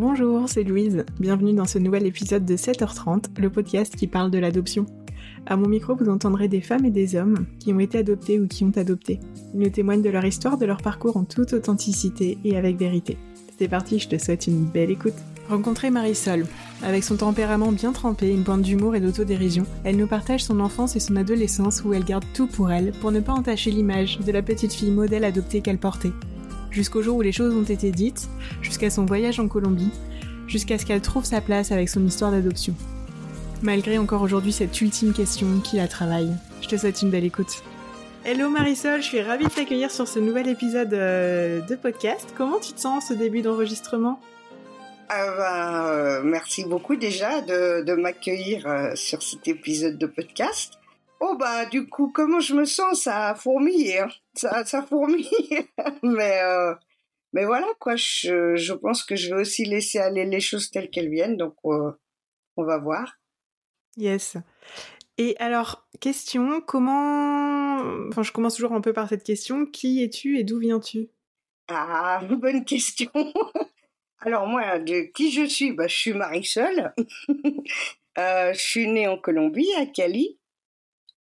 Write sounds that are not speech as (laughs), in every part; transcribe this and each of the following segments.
Bonjour, c'est Louise. Bienvenue dans ce nouvel épisode de 7h30, le podcast qui parle de l'adoption. À mon micro, vous entendrez des femmes et des hommes qui ont été adoptés ou qui ont adopté. Ils nous témoignent de leur histoire, de leur parcours en toute authenticité et avec vérité. C'est parti, je te souhaite une belle écoute. Rencontrer Marisol. Avec son tempérament bien trempé, une pointe d'humour et d'autodérision, elle nous partage son enfance et son adolescence où elle garde tout pour elle pour ne pas entacher l'image de la petite fille modèle adoptée qu'elle portait. Jusqu'au jour où les choses ont été dites, jusqu'à son voyage en Colombie, jusqu'à ce qu'elle trouve sa place avec son histoire d'adoption. Malgré encore aujourd'hui cette ultime question qui la travaille. Je te souhaite une belle écoute. Hello Marisol, je suis ravie de t'accueillir sur ce nouvel épisode euh, de podcast. Comment tu te sens ce début d'enregistrement? Ah ben, euh, merci beaucoup déjà de, de m'accueillir euh, sur cet épisode de podcast. Oh bah du coup, comment je me sens? Ça fourmille, hein. ça, ça fourmille. (laughs) mais euh, mais voilà quoi. Je, je pense que je vais aussi laisser aller les choses telles qu'elles viennent. Donc on va voir. Yes. Et alors, question, comment... Enfin, je commence toujours un peu par cette question. Qui es-tu et d'où viens-tu? Ah, (laughs) bonne question. alors moi, de qui je suis? Bah, Je suis Marisol. (laughs) euh, je suis née en Colombie, à Cali.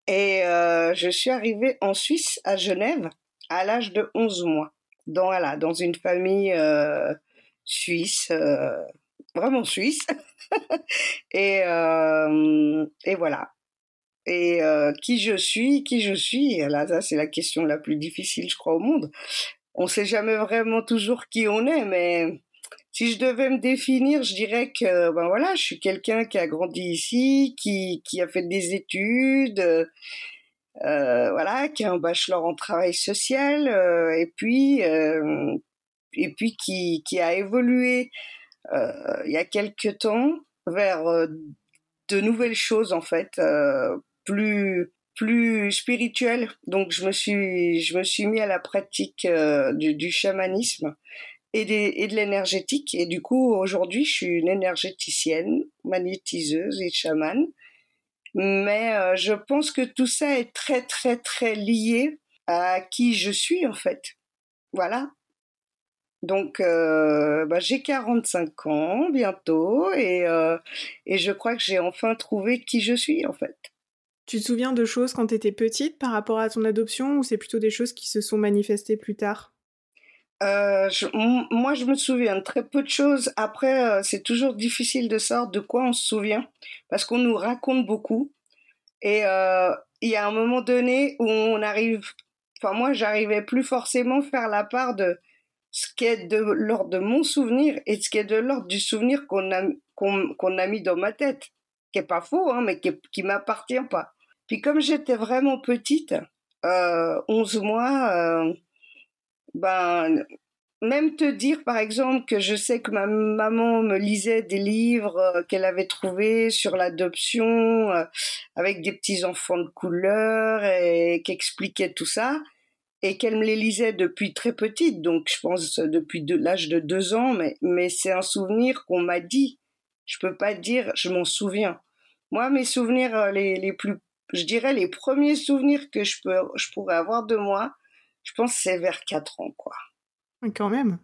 Et euh, je suis arrivée en Suisse, à Genève, à l'âge de 11 mois. Dans, voilà, dans une famille euh, suisse, euh, vraiment suisse. (laughs) et, euh, et voilà. Et euh, qui je suis, qui je suis, là, ça c'est la question la plus difficile, je crois, au monde. On sait jamais vraiment toujours qui on est, mais si je devais me définir, je dirais que ben voilà, je suis quelqu'un qui a grandi ici, qui, qui a fait des études, euh, voilà, qui a un bachelor en travail social, euh, et puis euh, et puis qui, qui a évolué euh, il y a quelques temps vers euh, de nouvelles choses en fait, euh, plus plus spirituelles. Donc je me suis je me suis mis à la pratique du, du chamanisme et, de l'énergétique. Et du coup, aujourd'hui, je suis une énergéticienne, magnétiseuse et chamane. Mais euh, je pense que tout ça est très, très, très lié à qui je suis, en fait. Voilà. Donc, euh, bah, j'ai 45 ans bientôt et, euh, et je crois que j'ai enfin trouvé qui je suis, en fait. Tu te souviens de choses quand tu étais petite par rapport à ton adoption ou c'est plutôt des choses qui se sont manifestées plus tard? Euh, je, moi, je me souviens de très peu de choses. Après, euh, c'est toujours difficile de savoir de quoi on se souvient parce qu'on nous raconte beaucoup. Et euh, il y a un moment donné où on arrive. Enfin, moi, j'arrivais plus forcément faire la part de ce qui est de l'ordre de mon souvenir et ce qui est de l'ordre du souvenir qu'on a a mis dans ma tête, qui est pas faux, hein, mais qui, qui m'appartient pas. Puis comme j'étais vraiment petite, euh, 11 mois ben même te dire par exemple que je sais que ma maman me lisait des livres euh, qu'elle avait trouvés sur l'adoption euh, avec des petits enfants de couleur et qu'expliquait tout ça et qu'elle me les lisait depuis très petite donc je pense depuis l'âge de deux ans mais mais c'est un souvenir qu'on m'a dit. Je peux pas dire je m'en souviens. Moi mes souvenirs euh, les les plus je dirais les premiers souvenirs que je peux je pourrais avoir de moi je pense que c'est vers 4 ans, quoi. Quand même.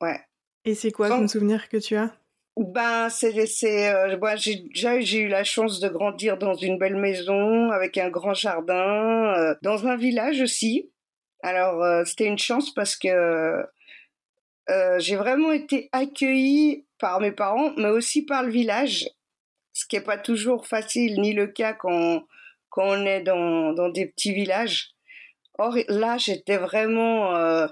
Ouais. Et c'est quoi ton souvenir que tu as? Ben, c'est, c'est, euh, moi, j'ai déjà j'ai eu la chance de grandir dans une belle maison avec un grand jardin, euh, dans un village aussi. Alors, euh, c'était une chance parce que euh, j'ai vraiment été accueillie par mes parents, mais aussi par le village, ce qui est pas toujours facile ni le cas quand quand on est dans dans des petits villages. Or là, j'étais vraiment euh,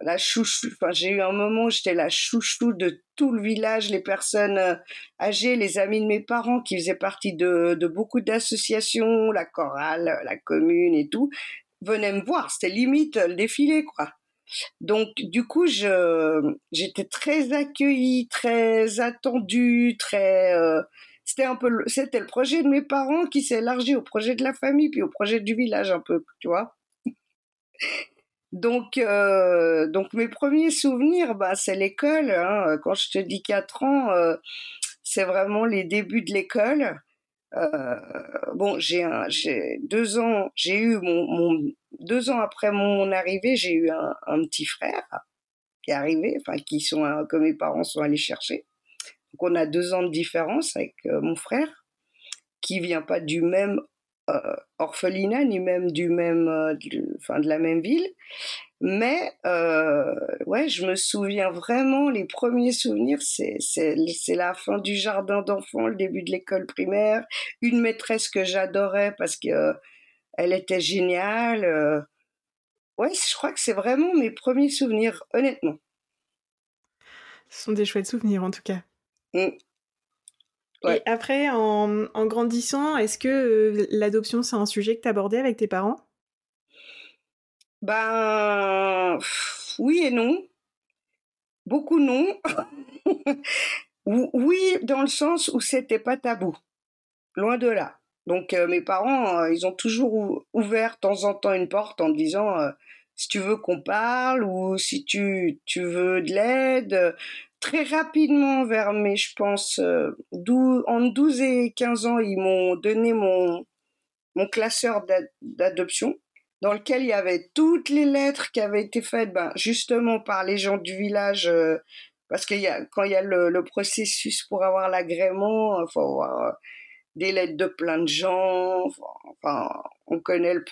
la chouchou. Enfin, j'ai eu un moment où j'étais la chouchou de tout le village, les personnes euh, âgées, les amis de mes parents qui faisaient partie de, beaucoup d'associations, la chorale, la commune et tout, venaient me voir. C'était limite le défilé, quoi. Donc, du coup, je j'étais très accueillie, très attendue, très euh, c'était un peu c'était le projet de mes parents qui s'est élargi au projet de la famille puis au projet du village un peu, tu vois. Donc, euh, donc mes premiers souvenirs, bah, c'est l'école. Hein. Quand je te dis 4 ans, euh, c'est vraiment les débuts de l'école. Euh, bon, j'ai deux ans, j'ai eu mon, mon, deux ans après mon arrivée, j'ai eu un, un, petit frère qui est arrivé, enfin qui sont, que mes parents sont allés chercher. Donc on a deux ans de différence avec mon frère, qui vient pas du même orphelinat ni même du même, enfin de la même ville. Mais euh, ouais, je me souviens vraiment, les premiers souvenirs, c'est, c'est, c'est la fin du jardin d'enfants, le début de l'école primaire, une maîtresse que j'adorais parce que euh, elle était géniale. Euh. Ouais, je crois que c'est vraiment mes premiers souvenirs, honnêtement. Ce sont des chouettes souvenirs en tout cas. Mmh. Ouais. Et après, en, en grandissant, est-ce que l'adoption, c'est un sujet que tu abordais avec tes parents? Ben oui et non. Beaucoup non. (laughs) oui, dans le sens où c'était pas tabou. Loin de là. Donc euh, mes parents, euh, ils ont toujours ouvert de temps en temps une porte en disant euh, si tu veux qu'on parle ou si tu, tu veux de l'aide. Très rapidement, vers mes, je pense, en 12 et 15 ans, ils m'ont donné mon, mon classeur d'adoption dans lequel il y avait toutes les lettres qui avaient été faites ben, justement par les gens du village, euh, parce qu'il y a, quand il y a le, processus pour avoir l'agrément, il faut avoir euh, des lettres de plein de gens, enfin, on connaît le,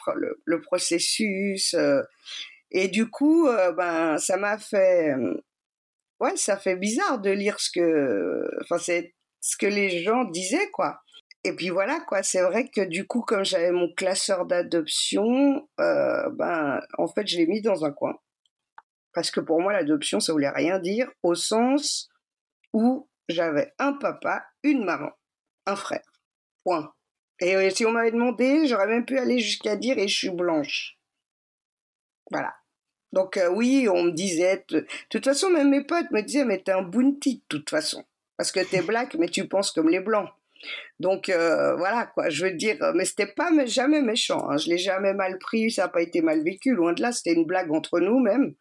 le, processus. Euh, et du coup, ben, ça m'a fait... Ouais, ça fait bizarre de lire ce que... Enfin, c'est ce que les gens disaient, quoi. Et puis voilà, quoi. C'est vrai que du coup, comme j'avais mon classeur d'adoption, euh, ben, en fait, je l'ai mis dans un coin. Parce que pour moi, l'adoption, ça voulait rien dire au sens où j'avais un papa, une maman, un frère. Point. Et euh, si on m'avait demandé, j'aurais même pu aller jusqu'à dire et je suis blanche. Voilà. Donc euh, oui, on me disait, de toute façon, même mes potes me disaient, mais t'es un bounty de toute façon. Parce que t'es black, mais tu penses comme les blancs. Donc euh, voilà quoi, je veux dire, mais c'était pas jamais méchant, hein. je l'ai jamais mal pris, ça n'a pas été mal vécu, loin de là, c'était une blague entre nous même.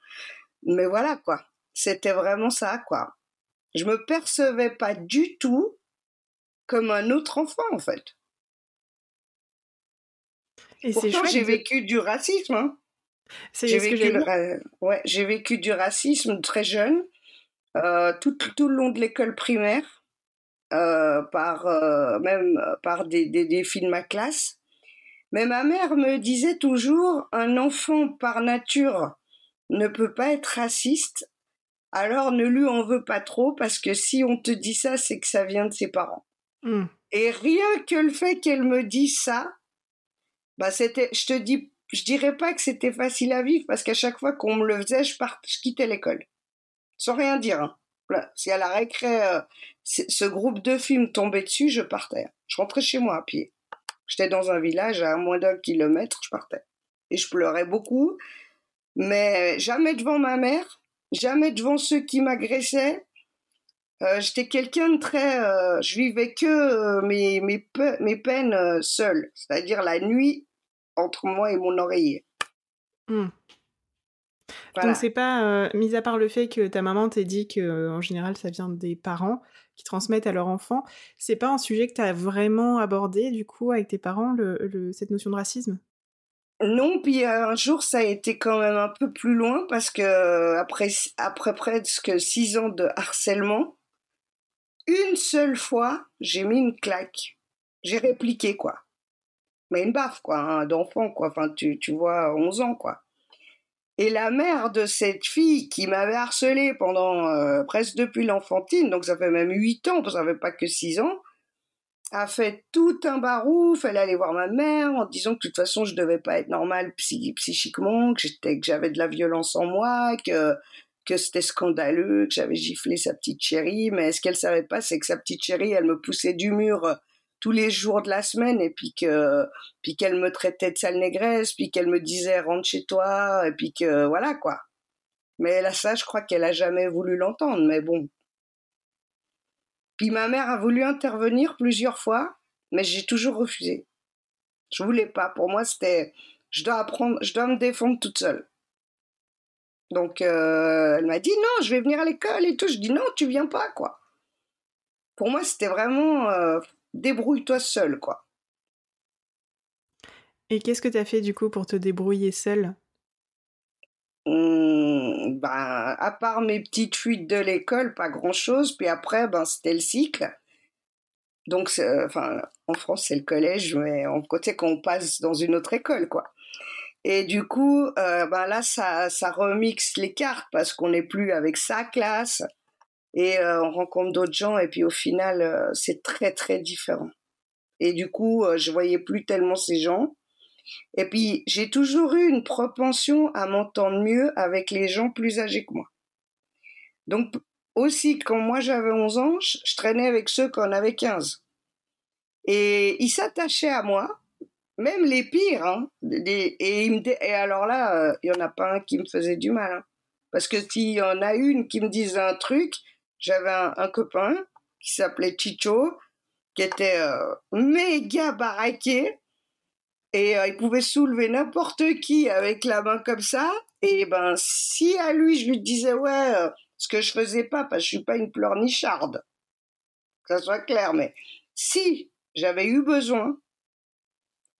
Mais voilà quoi, c'était vraiment ça quoi. Je me percevais pas du tout comme un autre enfant en fait. Et Pourtant j'ai vécu du racisme. Hein. J'ai vécu, ouais, j'ai vécu du racisme très jeune, euh, tout, tout le long de l'école primaire. Euh, par euh, même par des, des, des, films à classe. Mais ma mère me disait toujours un enfant par nature ne peut pas être raciste, alors ne lui en veux pas trop parce que si on te dit ça, c'est que ça vient de ses parents. Mmh. Et rien que le fait qu'elle me dise ça, bah c'était, je te dis, je dirais pas que c'était facile à vivre parce qu'à chaque fois qu'on me le faisait, je, part, je quittais l'école, sans rien dire. Hein. Si à la récré, euh, ce groupe de films tombait dessus, je partais. Je rentrais chez moi à pied. J'étais dans un village à moins d'un kilomètre, je partais. Et je pleurais beaucoup, mais jamais devant ma mère, jamais devant ceux qui m'agressaient. Euh, j'étais quelqu'un de très... Euh, je vivais que mes, mes, mes peines seule, c'est-à-dire la nuit entre moi et mon oreiller. Mmh. Donc c'est pas, euh, mis à part le fait que ta maman t'ait dit que euh, en général ça vient des parents qui transmettent à leur enfant, c'est pas un sujet que tu as vraiment abordé du coup avec tes parents, le, cette notion de racisme? Non, puis un jour ça a été quand même un peu plus loin parce que après, après presque six ans de harcèlement, une seule fois j'ai mis une claque. J'ai répliqué quoi. Mais une baffe quoi, hein, d'enfant quoi, enfin tu, tu vois, 11 ans quoi. Et la mère de cette fille qui m'avait harcelée pendant euh, presque depuis l'enfantine, donc ça fait même huit ans, ça fait pas que six ans, a fait tout un barouf. Elle allait voir ma mère en disant que de toute façon je devais pas être normale psychiquement, que j'étais, que j'avais de la violence en moi, que que c'était scandaleux, que j'avais giflé sa petite chérie. Mais ce qu'elle savait pas, c'est que sa petite chérie, elle me poussait du mur tous les jours de la semaine et puis que puis qu'elle me traitait de sale négresse puis qu'elle me disait rentre chez toi et puis que voilà quoi. Mais là ça je crois qu'elle a jamais voulu l'entendre mais bon. Puis ma mère a voulu intervenir plusieurs fois mais j'ai toujours refusé. Je voulais pas. Pour moi c'était je dois apprendre je dois me défendre toute seule. Donc euh, elle m'a dit non je vais venir à l'école et tout. Je dis non tu viens pas quoi. Pour moi c'était vraiment euh, débrouille-toi seul, quoi. Et qu'est-ce que tu as fait du coup pour te débrouiller seul? Ben, à part mes petites fuites de l'école, pas grand-chose. Puis après, ben, c'était le cycle. Donc, enfin, en France, c'est le collège, mais on côté qu'on passe dans une autre école, quoi. Et du coup, euh, ben là, ça, ça remixe les cartes parce qu'on n'est plus avec sa classe et euh, on rencontre d'autres gens et puis au final, euh, c'est très très différent. Et du coup, je voyais plus tellement ces gens. Et puis, j'ai toujours eu une propension à m'entendre mieux avec les gens plus âgés que moi. Donc, aussi, quand moi j'avais 11 ans, je, traînais avec ceux qui en avaient 15. Et ils s'attachaient à moi, même les pires. Hein, et, alors là, il n'y en a pas un qui me faisait du mal. Hein. parce que s'il y en a une qui me disait un truc, j'avais un, copain qui s'appelait Chicho, qui était euh, méga baraqué et euh, il pouvait soulever n'importe qui avec la main comme ça. Et ben, si à lui, je lui disais, ouais, euh, ce que je faisais pas, parce que je suis pas une pleurnicharde, que ça soit clair, mais si j'avais eu besoin,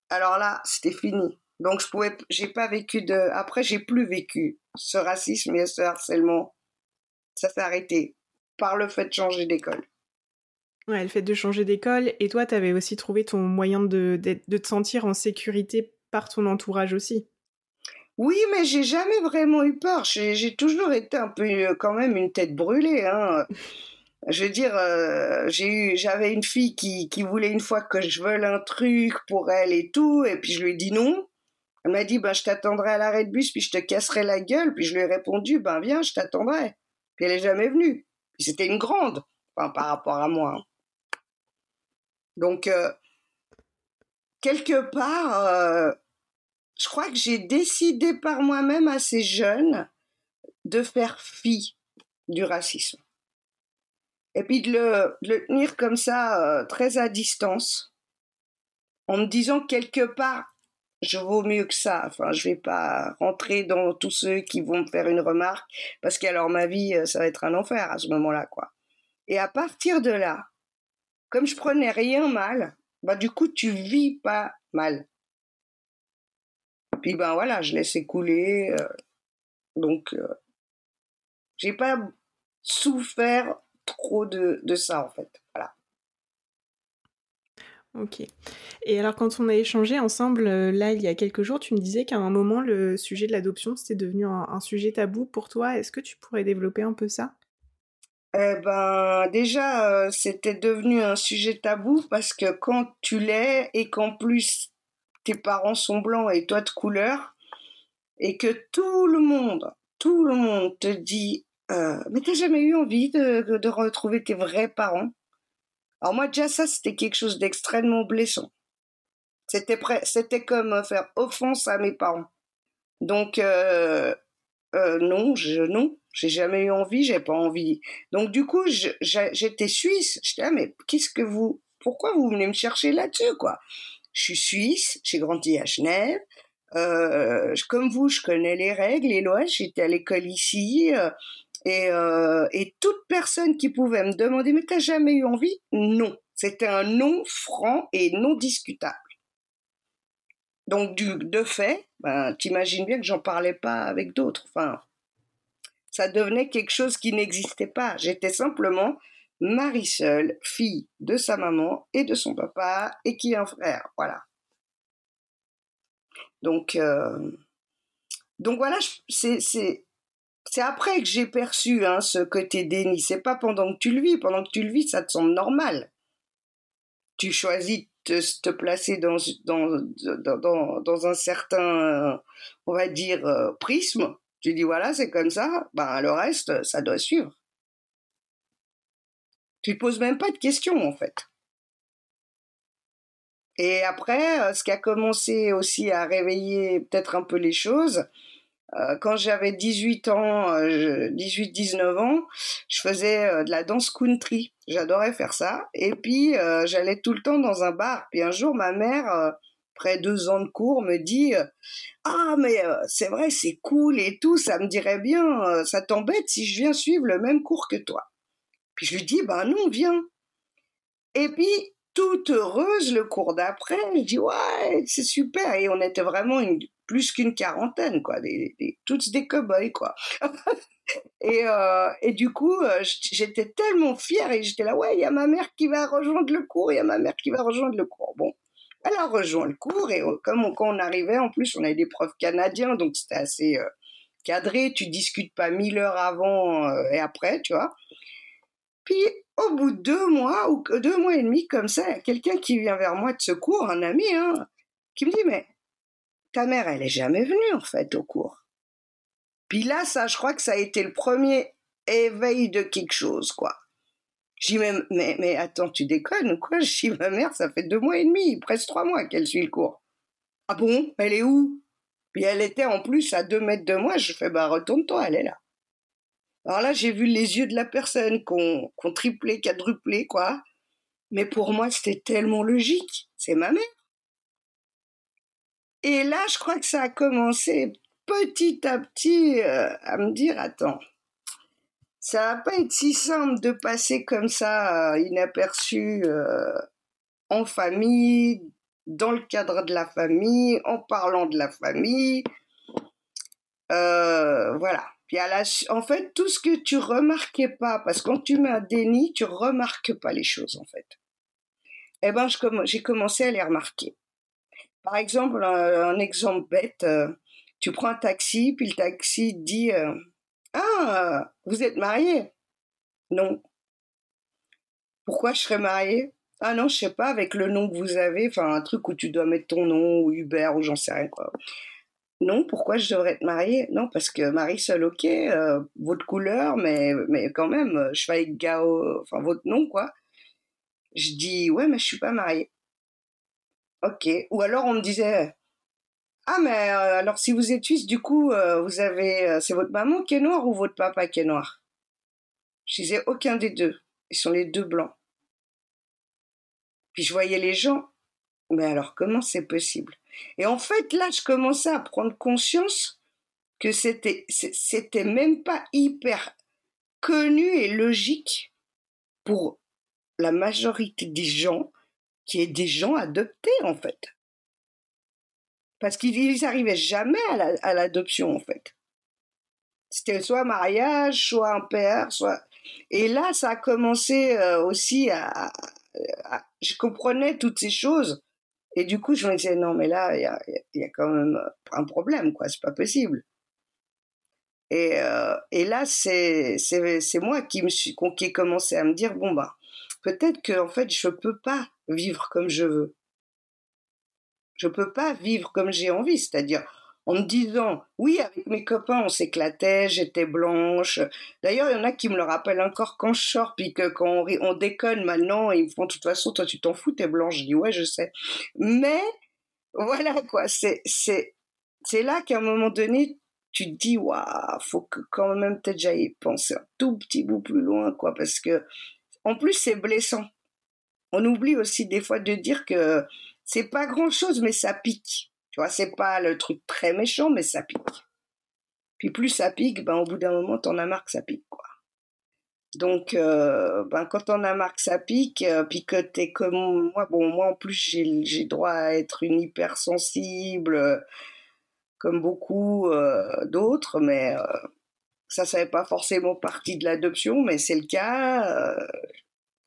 alors là, c'était fini. Donc, je pouvais, j'ai pas vécu de, après, j'ai plus vécu ce racisme et ce harcèlement. Ça s'est arrêté par le fait de changer d'école. Ouais, le fait de changer d'école. Et toi, tu avais aussi trouvé ton moyen de, de, te sentir en sécurité par ton entourage aussi. Oui, mais j'ai jamais vraiment eu peur. J'ai toujours été un peu euh, quand même une tête brûlée. Hein. (laughs) Je veux dire, euh, j'avais une fille qui, qui voulait une fois que je veuille un truc pour elle et tout, et puis je lui ai dit non. Elle m'a dit, ben je t'attendrai à l'arrêt de bus, puis je te casserai la gueule. Puis je lui ai répondu, ben viens, je t'attendrai. Puis elle est jamais venue. C'était une grande, enfin, par rapport à moi. Hein. Donc, euh, quelque part, euh, je crois que j'ai décidé par moi-même assez jeune de faire fi du racisme. Et puis de le, tenir comme ça, euh, très à distance, en me disant quelque part, je vaux mieux que ça. Enfin, je vais pas rentrer dans tous ceux qui vont me faire une remarque, parce qu'alors ma vie, ça va être un enfer à ce moment-là, quoi. Et à partir de là, comme je prenais rien mal, bah du coup tu vis pas mal. Puis ben voilà, je laissais couler. Euh, donc euh, j'ai pas souffert trop de, de ça en fait. Ok. Et alors quand on a échangé ensemble, euh, là, il y a quelques jours, tu me disais qu'à un moment, le sujet de l'adoption, c'était devenu un, sujet tabou pour toi. Est-ce que tu pourrais développer un peu ça? Eh ben, déjà, euh, c'était devenu un sujet tabou parce que quand tu l'es et qu'en plus tes parents sont blancs et toi de couleur, et que tout le monde, tout le monde te dit, euh, mais t'as jamais eu envie de retrouver tes vrais parents? Alors moi déjà ça c'était quelque chose d'extrêmement blessant. C'était c'était comme faire offense à mes parents. Donc euh, euh, non, je, non, j'ai jamais eu envie, j'ai pas envie. Donc du coup, j'étais suisse. J'étais ah, mais qu'est-ce que vous, pourquoi vous venez me chercher là-dessus quoi? Je suis suisse, j'ai grandi à Genève. Euh, comme vous, je connais les règles, les lois. J'étais à l'école ici. Euh, et, toute personne qui pouvait me demander mais t'as jamais eu envie? Non, c'était un non franc et non discutable. Donc du de fait, ben, t'imagines bien que j'en parlais pas avec d'autres. Enfin, ça devenait quelque chose qui n'existait pas. J'étais simplement Marie seule, fille de sa maman et de son papa, et qui a un frère. Voilà. Donc, euh, donc voilà, c'est, c'est, après que j'ai perçu hein, ce côté déni. C'est pas pendant que tu le vis. Pendant que tu le vis, ça te semble normal. Tu choisis de te, placer dans, un certain, on va dire, euh, prisme tu dis voilà, c'est comme ça, ben le reste, ça doit suivre. Tu ne poses même pas de questions en fait. Et après, euh, ce qui a commencé aussi à réveiller peut-être un peu les choses, quand j'avais 18 ans, 18-19 euh, ans, je faisais de la danse country. J'adorais faire ça. Et puis, j'allais tout le temps dans un bar. Puis un jour, ma mère après deux ans de cours, me dit euh, Ah, mais euh, c'est vrai, c'est cool et tout, ça me dirait bien, euh, ça t'embête si je viens suivre le même cours que toi. Puis je lui dis Ben non, viens. Et puis, toute heureuse le cours d'après. Je dis ouais, c'est super. Et on était vraiment plus qu'une quarantaine, quoi, des, des, tous des cow-boys, quoi. (laughs) et, euh, et du coup, euh, j'étais tellement fière et j'étais là, ouais, il y a ma mère qui va rejoindre le cours, il y a ma mère qui va rejoindre le cours. Bon, elle a rejoint le cours et euh, comme quand on arrivait, en plus, on avait des profs canadiens, donc c'était assez cadré. Tu discutes pas mille heures avant et après, tu vois. Puis au bout de deux mois ou deux mois et demi comme ça, quelqu'un qui vient vers moi de secours, un ami, hein, qui me dit mais ta mère, elle est jamais venue en fait au cours. Puis là, ça, je crois que ça a été le premier éveil de quelque chose, quoi. Je dis, mais, attends, tu déconnes ou quoi? Dis, ma mère, ça fait deux mois et demi, presque trois mois qu'elle suit le cours. Ah bon? Elle est où? Puis elle était en plus à deux mètres de moi. Je fais, bah retourne-toi, elle est là. Alors là, j'ai vu les yeux de la personne qu'on qu triplé, quadruplé, quoi. Mais pour moi, c'était tellement logique. C'est ma mère. Et là, je crois que ça a commencé petit à petit euh, à me dire, attends, ça va pas être si simple de passer comme ça euh, inaperçu euh, en famille, dans le cadre de la famille, en parlant de la famille. voilà. Puis en fait, tout ce que tu remarquais pas, parce que quand tu mets un déni, tu remarques pas les choses en fait. Eh ben, j'ai commencé à les remarquer. Par exemple, un, exemple bête, euh, tu prends un taxi, puis le taxi dit euh, Ah, vous êtes marié? Non. Pourquoi je serais marié? Ah non, je sais pas, avec le nom que vous avez, enfin un truc où tu dois mettre ton nom, ou Uber, ou j'en sais rien quoi. Non, pourquoi je devrais être mariée? Non, parce que Marisol, ok, euh, votre couleur, mais, quand même, je fais avec Gao, enfin votre nom, quoi. Je dis, ouais, mais je suis pas mariée. Ok. Ou alors on me disait, ah mais euh, alors si vous êtes suisse, du coup, euh, vous avez, euh, c'est votre maman qui est noire ou votre papa qui est noir? Je disais aucun des deux. Ils sont les deux blancs. Puis je voyais les gens. Mais alors comment c'est possible? Et en fait là, je commençais à prendre conscience que c'était c'était même pas hyper connu et logique pour la majorité des gens qui est des gens adoptés en fait. Parce qu'ils n'arrivaient jamais à l'adoption en fait. C'était soit mariage, soit un père, soit... Et là, ça a commencé euh, aussi à, Je comprenais toutes ces choses. Et du coup, je me disais, non, mais là, il y a, y a, quand même un problème, quoi, c'est pas possible. Et, euh, et là, c'est moi qui, me suis, ai commencé à me dire, bon, bah, peut-être que en fait je peux pas vivre comme je veux. Je peux pas vivre comme j'ai envie, c'est-à-dire en me disant oui avec mes copains on s'éclatait, j'étais blanche. D'ailleurs il y en a qui me le rappellent encore quand je sors puis que quand on, on déconne maintenant ils me font de toute façon toi tu t'en fous t'es blanche. Je dis ouais je sais. Mais voilà quoi c'est c'est c'est là qu'à un moment donné tu te dis waouh faut que quand même peut-être j'aille penser un tout petit bout plus loin quoi parce que en plus, c'est blessant. On oublie aussi des fois de dire que c'est pas grand chose, mais ça pique. Tu vois, c'est pas le truc très méchant, mais ça pique. Puis plus ça pique, ben au bout d'un moment, t'en as marre que ça pique, quoi. Donc, euh, ben quand on a marre que ça pique, euh, puis que t'es comme moi, bon, moi en plus j'ai droit à être une hypersensible, comme beaucoup euh, d'autres, mais ça, ça n'est pas forcément partie de l'adoption, mais c'est le cas euh,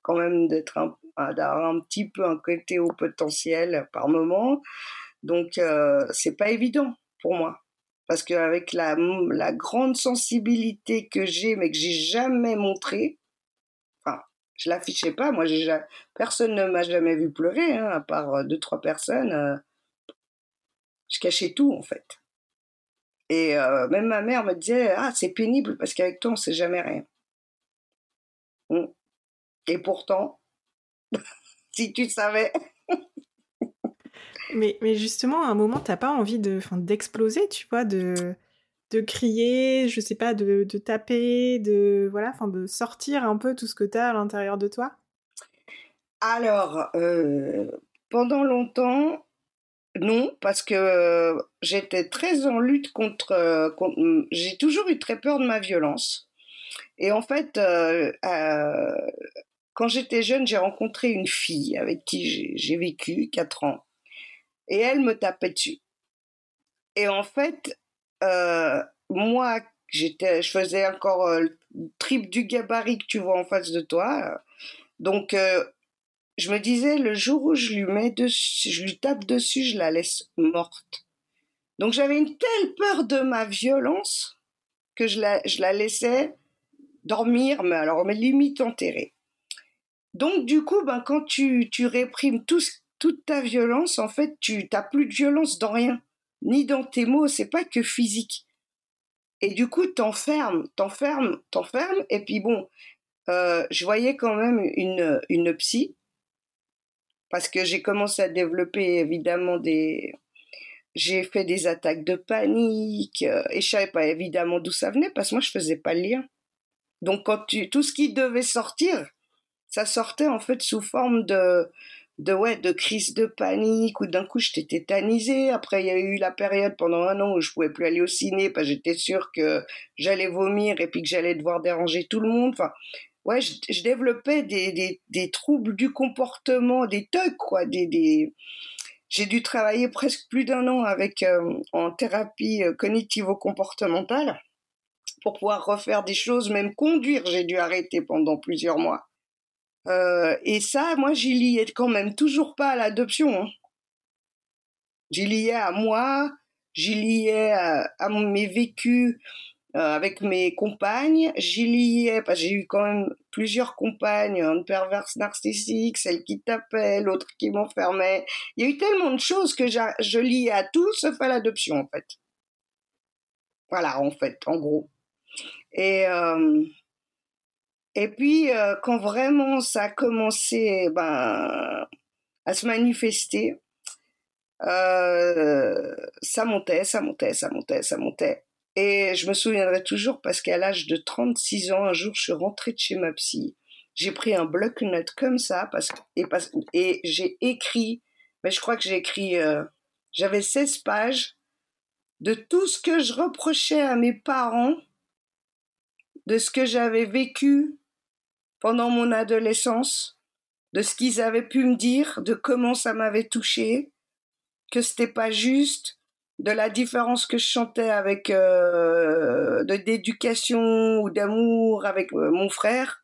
quand même d'être un, d'avoir un petit peu un côté au potentiel par moment. Donc, euh, c'est pas évident pour moi. Parce qu'avec la, la grande sensibilité que j'ai, mais que j'ai jamais montrée, enfin, je l'affichais pas, moi, j'ai personne ne m'a jamais vu pleurer, hein, à part euh, deux, trois personnes. Euh, je cachais tout, en fait. Et euh, même ma mère me disait Ah, c'est pénible parce qu'avec toi, on sait jamais rien. Et pourtant, (laughs) si tu savais. Mais, justement, à un moment, t'as pas envie de, d'exploser, tu vois, de, de crier, je sais pas, de, de taper, de, voilà, de sortir un peu tout ce que tu as à l'intérieur de toi? Alors, euh, pendant longtemps, non, parce que euh, j'étais très en lutte contre. Euh, mm, j'ai toujours eu très peur de ma violence. Et en fait, euh, quand j'étais jeune, j'ai rencontré une fille avec qui j'ai vécu quatre ans. Et elle me tapait dessus. Et en fait, euh, moi, j'étais, je faisais encore euh, le trip du gabarit que tu vois en face de toi. Donc, euh, je me disais, le jour où je lui mets dessus, je lui tape dessus, je la laisse morte. Donc, j'avais une telle peur de ma violence que je la, laissais dormir, mais alors, mais limite enterrée. Donc, du coup, ben, quand tu, tu réprimes tout, toute ta violence, en fait, tu n'as plus de violence dans rien, ni dans tes mots, c'est pas que physique. Et du coup, t'enfermes, t'enfermes, t'enfermes, et puis bon, euh, je voyais quand même une, une psy, parce que j'ai commencé à développer évidemment des... J'ai fait des attaques de panique, euh, et je savais pas évidemment d'où ça venait, parce que moi, je faisais pas le lien. Donc, quand tu, tout ce qui devait sortir, ça sortait en fait sous forme de, de ouais de crise de panique ou d'un coup j'étais tétanisée. Après il y a eu la période pendant un an où je pouvais plus aller au ciné parce que j'étais sûre que j'allais vomir et puis que j'allais devoir déranger tout le monde. Enfin ouais je, développais des, des, des, troubles du comportement des tocs quoi des, des... j'ai dû travailler presque plus d'un an avec euh, en thérapie euh, cognitivo-comportementale pour pouvoir refaire des choses même conduire. J'ai dû arrêter pendant plusieurs mois euh, et ça, moi, j'y liais quand même toujours pas à l'adoption. Hein. J'y liais à moi, j'y liais à, mes vécus euh, avec mes compagnes, j'y liais, parce que j'ai eu quand même plusieurs compagnes, une perverse narcissique, celle qui tapait, l'autre qui m'enfermait. Il y a eu tellement de choses que je liais à tout, sauf à l'adoption, en fait. Voilà, en fait, en gros. Et... Euh, et puis, euh, quand vraiment ça a commencé ben, à se manifester, euh, ça montait, ça montait, ça montait, ça montait. Et je me souviendrai toujours parce qu'à l'âge de 36 ans, un jour, je suis rentrée de chez ma psy. J'ai pris un bloc-notes comme ça parce, et, j'ai écrit, mais je crois que j'ai écrit, euh, j'avais 16 pages de tout ce que je reprochais à mes parents, de ce que j'avais vécu pendant mon adolescence, de ce qu'ils avaient pu me dire, de comment ça m'avait touché, que c'était pas juste, de la différence que je chantais avec euh, d'éducation ou d'amour avec euh, mon frère.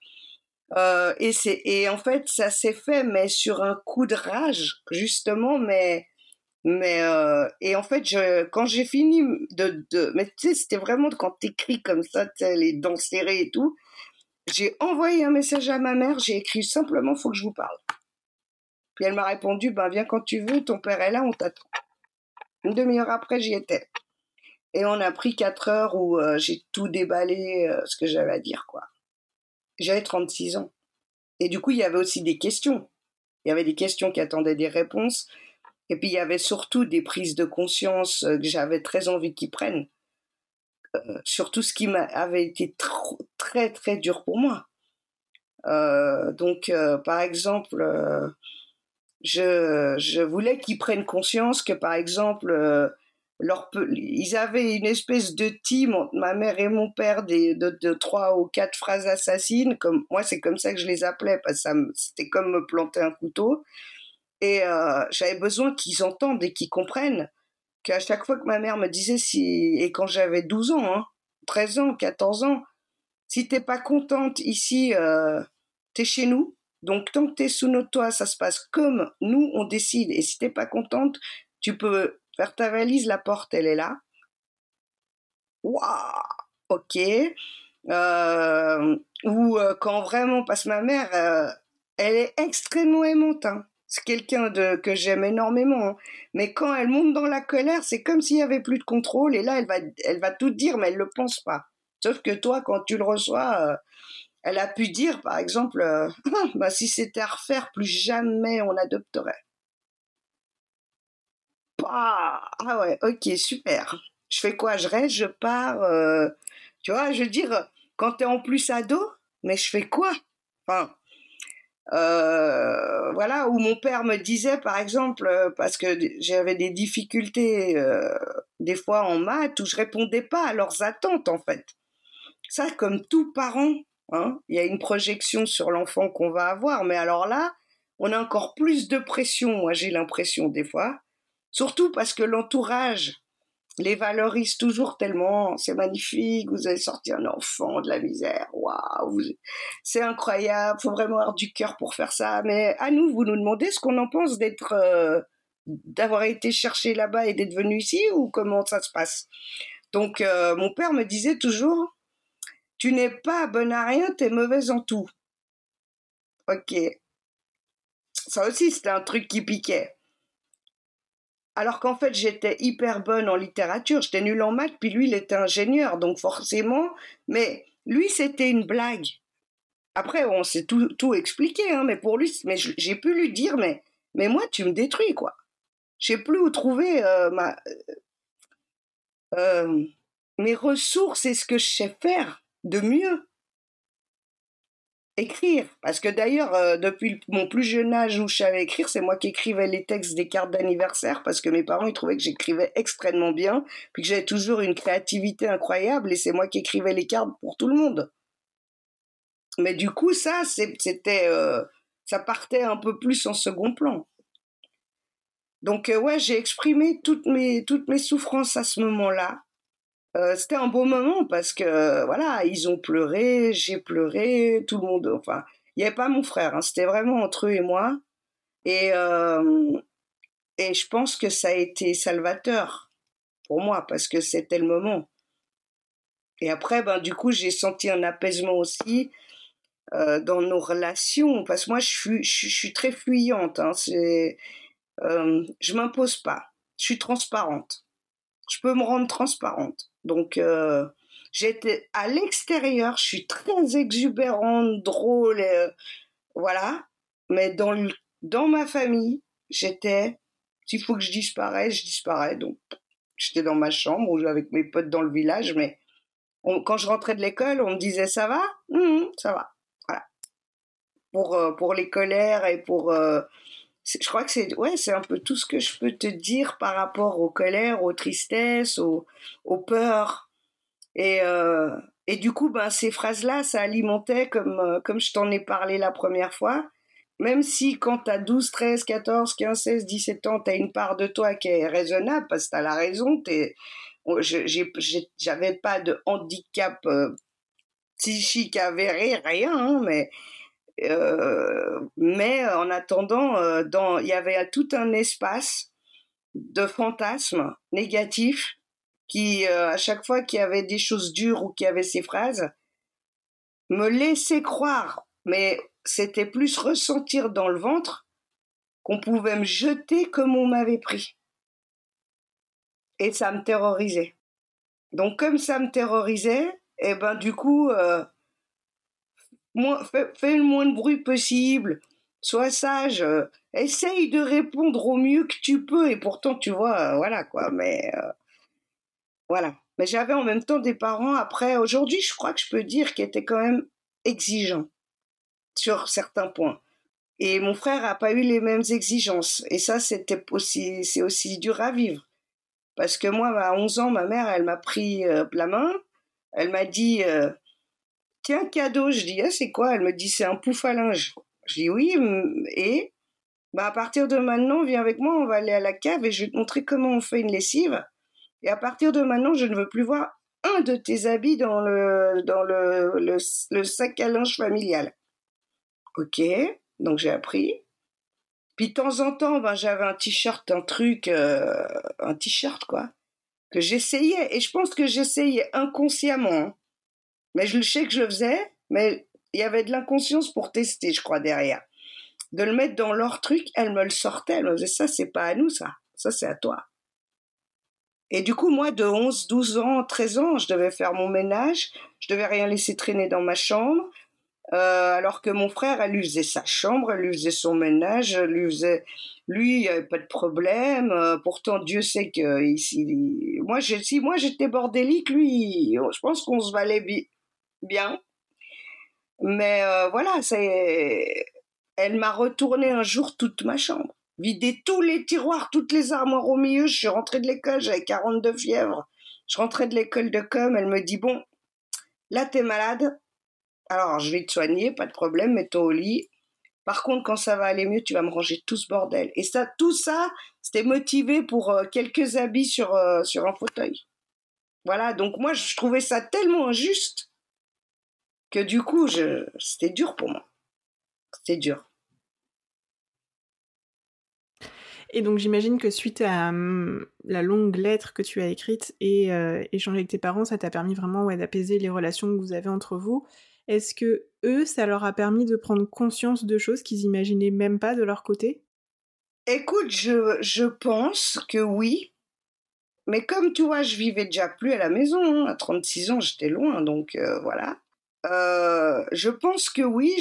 Euh, et c'est et en fait ça s'est fait mais sur un coup de rage justement mais mais euh, et en fait quand j'ai fini de, de mais tu sais c'était vraiment quand t'écris comme ça les dents serrées et tout j'ai envoyé un message à ma mère, j'ai écrit simplement faut que je vous parle. Puis elle m'a répondu ben viens quand tu veux, ton père est là, on t'attend. Une demi-heure après, j'y étais. Et on a pris quatre heures où euh, j'ai tout déballé euh, ce que j'avais à dire quoi. J'avais 36 ans. Et du coup, il y avait aussi des questions. Il y avait des questions qui attendaient des réponses. Et puis il y avait surtout des prises de conscience euh, que j'avais très envie qu'ils prennent. Euh, sur tout ce qui avait été très très dur pour moi. Euh, donc, euh, par exemple, je, voulais qu'ils prennent conscience que, par exemple, ils avaient une espèce de team entre ma mère et mon père des, de, trois ou quatre phrases assassines. Comme moi, c'est comme ça que je les appelais parce que c'était comme me planter un couteau. Et j'avais besoin qu'ils entendent et qu'ils comprennent qu'à chaque fois que ma mère me disait si, et quand j'avais 12 ans, hein, 13 ans, 14 ans, si t'es pas contente ici, euh, t'es chez nous. Donc tant que t'es sous notre toit, ça se passe comme nous on décide. Et si t'es pas contente, tu peux faire ta valise, la porte elle est là. Waouh, ok. Euh, ou euh, quand vraiment, que ma mère, euh, elle est extrêmement aimante. Hein c'est quelqu'un de que j'aime énormément. Hein. Mais quand elle monte dans la colère, c'est comme s'il y avait plus de contrôle. Et là, elle va, elle va tout dire, mais elle le pense pas. Sauf que toi, quand tu le reçois, euh, elle a pu dire, par exemple, euh, (laughs) bah, si c'était à refaire, plus jamais on adopterait. Bah, ah ouais, ok, super. Je fais quoi? Je reste, je pars. Euh, tu vois, je veux dire, quand tu es en plus ado, mais je fais quoi? Enfin, euh, voilà, où mon père me disait, par exemple, euh, parce que j'avais des difficultés euh, des fois en maths, où je répondais pas à leurs attentes, en fait. Ça, comme tout parent, Hein. Il y a une projection sur l'enfant qu'on va avoir, mais alors là, on a encore plus de pression, moi j'ai l'impression des fois. Surtout parce que l'entourage les valorise toujours tellement. C'est magnifique, vous avez sorti un enfant de la misère. Waouh, c'est incroyable. Faut vraiment avoir du cœur pour faire ça. Mais à nous, vous nous demandez ce qu'on en pense d'être, euh, d'avoir été cherché là-bas et d'être venu ici ou comment ça se passe? Donc euh, mon père me disait toujours, tu n'es pas bonne à rien, tu es mauvaise en tout. Ok. Ça aussi, c'était un truc qui piquait. Alors qu'en fait, j'étais hyper bonne en littérature, j'étais nulle en maths, puis lui, il était ingénieur, donc forcément, mais lui, c'était une blague. Après, on s'est tout, expliqué, hein, mais pour lui, mais j'ai pu lui dire, mais, mais moi, tu me détruis, quoi. Je sais plus où trouver euh, euh, euh, mes ressources et ce que je sais faire de mieux écrire. Parce que d'ailleurs, euh, depuis mon plus jeune âge où je savais écrire, c'est moi qui écrivais les textes des cartes d'anniversaire parce que mes parents ils trouvaient que j'écrivais extrêmement bien, puis que j'avais toujours une créativité incroyable et c'est moi qui écrivais les cartes pour tout le monde. Mais du coup, ça, c'était, euh, ça partait un peu plus en second plan. Donc euh, ouais, j'ai exprimé toutes mes toutes mes souffrances à ce moment-là. Euh, c'était un beau moment parce que voilà, ils ont pleuré, j'ai pleuré, tout le monde. Enfin, il n'y avait pas mon frère, hein, c'était vraiment entre eux et moi. Et euh, et je pense que ça a été salvateur pour moi parce que c'était le moment. Et après, ben du coup, j'ai senti un apaisement aussi euh, dans nos relations parce que moi, je suis très fuyante. Hein, c'est je m'impose pas, je suis transparente. Je peux me rendre transparente. Donc, euh, j'étais à l'extérieur, je suis très exubérante, drôle, euh, voilà. Mais dans, dans ma famille, j'étais, s'il faut que je disparaisse, je disparais. Donc, j'étais dans ma chambre ou avec mes potes dans le village, mais quand je rentrais de l'école, on me disait ça va? Mmh, Ça va. Voilà. Euh, pour les colères et pour. Je crois que c'est ouais, un peu tout ce que je peux te dire par rapport aux colères, aux tristesses, aux, peurs. Et, euh, et du coup, ben, ces phrases-là, ça alimentait, comme, euh, comme je t'en ai parlé la première fois, même si quand tu as 12, 13, 14, 15, 16, 17 ans, tu as une part de toi qui est raisonnable, parce que tu as la raison, j'avais pas de handicap euh, psychique avéré, rien, hein, mais, mais en attendant, il y avait tout un espace de fantasmes négatifs qui, euh, à chaque fois qu'il y avait des choses dures ou qu'il y avait ces phrases, me laissait croire, mais c'était plus ressentir dans le ventre qu'on pouvait me jeter comme on m'avait pris. Et ça me terrorisait. Donc comme ça me terrorisait, et eh ben du coup, euh, fais, le moins de bruit possible, sois sage, euh, essaye de répondre au mieux que tu peux, et pourtant tu vois, voilà quoi, mais voilà. Mais j'avais en même temps des parents, après, aujourd'hui, je crois que je peux dire qu'ils étaient quand même exigeants sur certains points. Et mon frère n'a pas eu les mêmes exigences. Et ça, c'était aussi, c'est aussi dur à vivre. Parce que moi, à 11 ans, ma mère, elle m'a pris euh, la main. Elle m'a dit, euh, tiens, cadeau. Je dis, ah, c'est quoi? Elle me dit, c'est un pouf à linge. Je dis, oui. Et? Bah, à partir de maintenant, viens avec moi, on va aller à la cave et je vais te montrer comment on fait une lessive. Et à partir de maintenant, je ne veux plus voir un de tes habits dans le, dans le, le, sac à linge familial. Ok, donc j'ai appris. Puis de temps en temps, ben, j'avais un t-shirt, un truc, euh, un t-shirt quoi, que j'essayais. Et je pense que j'essayais inconsciemment. Mais je sais que je le faisais, mais il y avait de l'inconscience pour tester, je crois, derrière. De le mettre dans leur truc, elle me le sortait, elle me disait ça, c'est pas à nous, ça. Ça, c'est à toi. Et du coup, moi, de 11, 12 ans, 13 ans, je devais faire mon ménage, je devais rien laisser traîner dans ma chambre, euh, alors que mon frère, elle lui faisait sa chambre, elle lui faisait son ménage, lui il n'y avait pas de problème. Euh, pourtant, Dieu sait que ici, moi, si moi j'étais bordélique, lui, je pense qu'on se valait bien. Mais euh, voilà, c'est. Elle m'a retourné un jour toute ma chambre vider tous les tiroirs, toutes les armoires au milieu. Je suis rentrée de l'école, j'avais 42 fièvres. Je rentrais de l'école de com, elle me dit, bon, là t'es malade, Alors, je vais te soigner, pas de problème, mets-toi au lit. Par contre, quand ça va aller mieux, tu vas me ranger tout ce bordel. Et ça, tout ça, c'était motivé pour euh, quelques habits sur, euh, sur un fauteuil. Voilà, donc moi, je trouvais ça tellement injuste que du coup, je... c'était dur pour moi. C'était dur. Et donc j'imagine que suite à hum, la longue lettre que tu as écrite et euh, échangée avec tes parents, ça t'a permis vraiment ouais, d'apaiser les relations que vous avez entre vous. Est-ce que eux, ça leur a permis de prendre conscience de choses qu'ils imaginaient même pas de leur côté? Écoute, je, je pense que oui. Mais comme tu vois, je vivais déjà plus à la maison. Hein. À 36 ans, j'étais loin, donc euh, voilà. Euh, je pense que oui.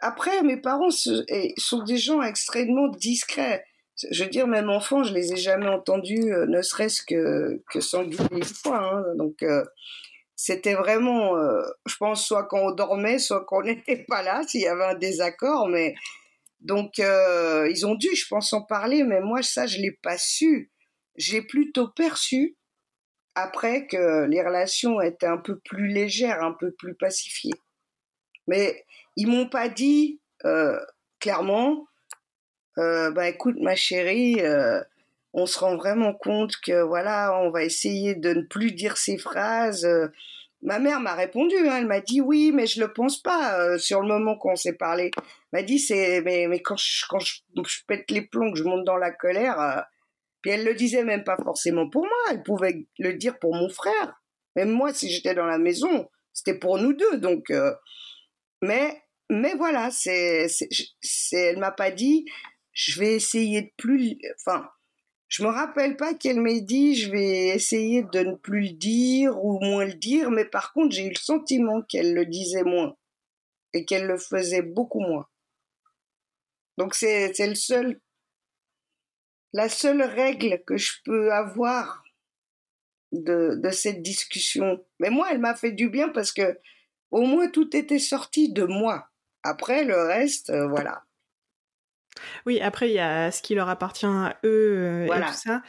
Après, mes parents sont des gens extrêmement discrets je veux dire, même enfant, je les ai jamais entendus, euh, ne serait-ce que, que s'engueuler une fois. Hein. Donc, euh, c'était vraiment, je pense, soit quand on dormait, soit quand on (laughs) n'était pas là, s'il y avait un désaccord. Mais donc, ils ont dû, je pense, en parler, mais moi, ça, je l'ai pas su. J'ai plutôt perçu après que les relations étaient un peu plus légères, un peu plus pacifiées. Mais ils m'ont pas dit clairement euh, bah écoute ma chérie, euh, on se rend vraiment compte que voilà, on va essayer de ne plus dire ces phrases. Euh. ma mère m'a répondu, hein, elle m'a dit oui, mais je le pense pas sur le moment qu'on s'est parlé. Elle m'a dit c'est mais mais quand je quand je, pète les plombs, que je monte dans la colère, elle le disait même pas forcément pour moi, elle pouvait le dire pour mon frère. Même moi, si j'étais dans la maison, c'était pour nous deux. Donc, mais mais voilà, c'est, elle m'a pas dit, je vais essayer de plus, enfin, je me rappelle pas qu'elle m'ait dit, je vais essayer de ne plus le dire ou moins le dire, mais par contre, j'ai eu le sentiment qu'elle le disait moins et qu'elle le faisait beaucoup moins. Donc c'est le seul, la seule règle que je peux avoir de, de cette discussion. Mais moi, elle m'a fait du bien parce que au moins tout était sorti de moi. Après, le reste, euh, voilà. Oui, après, il y a ce qui leur appartient à eux et tout ça.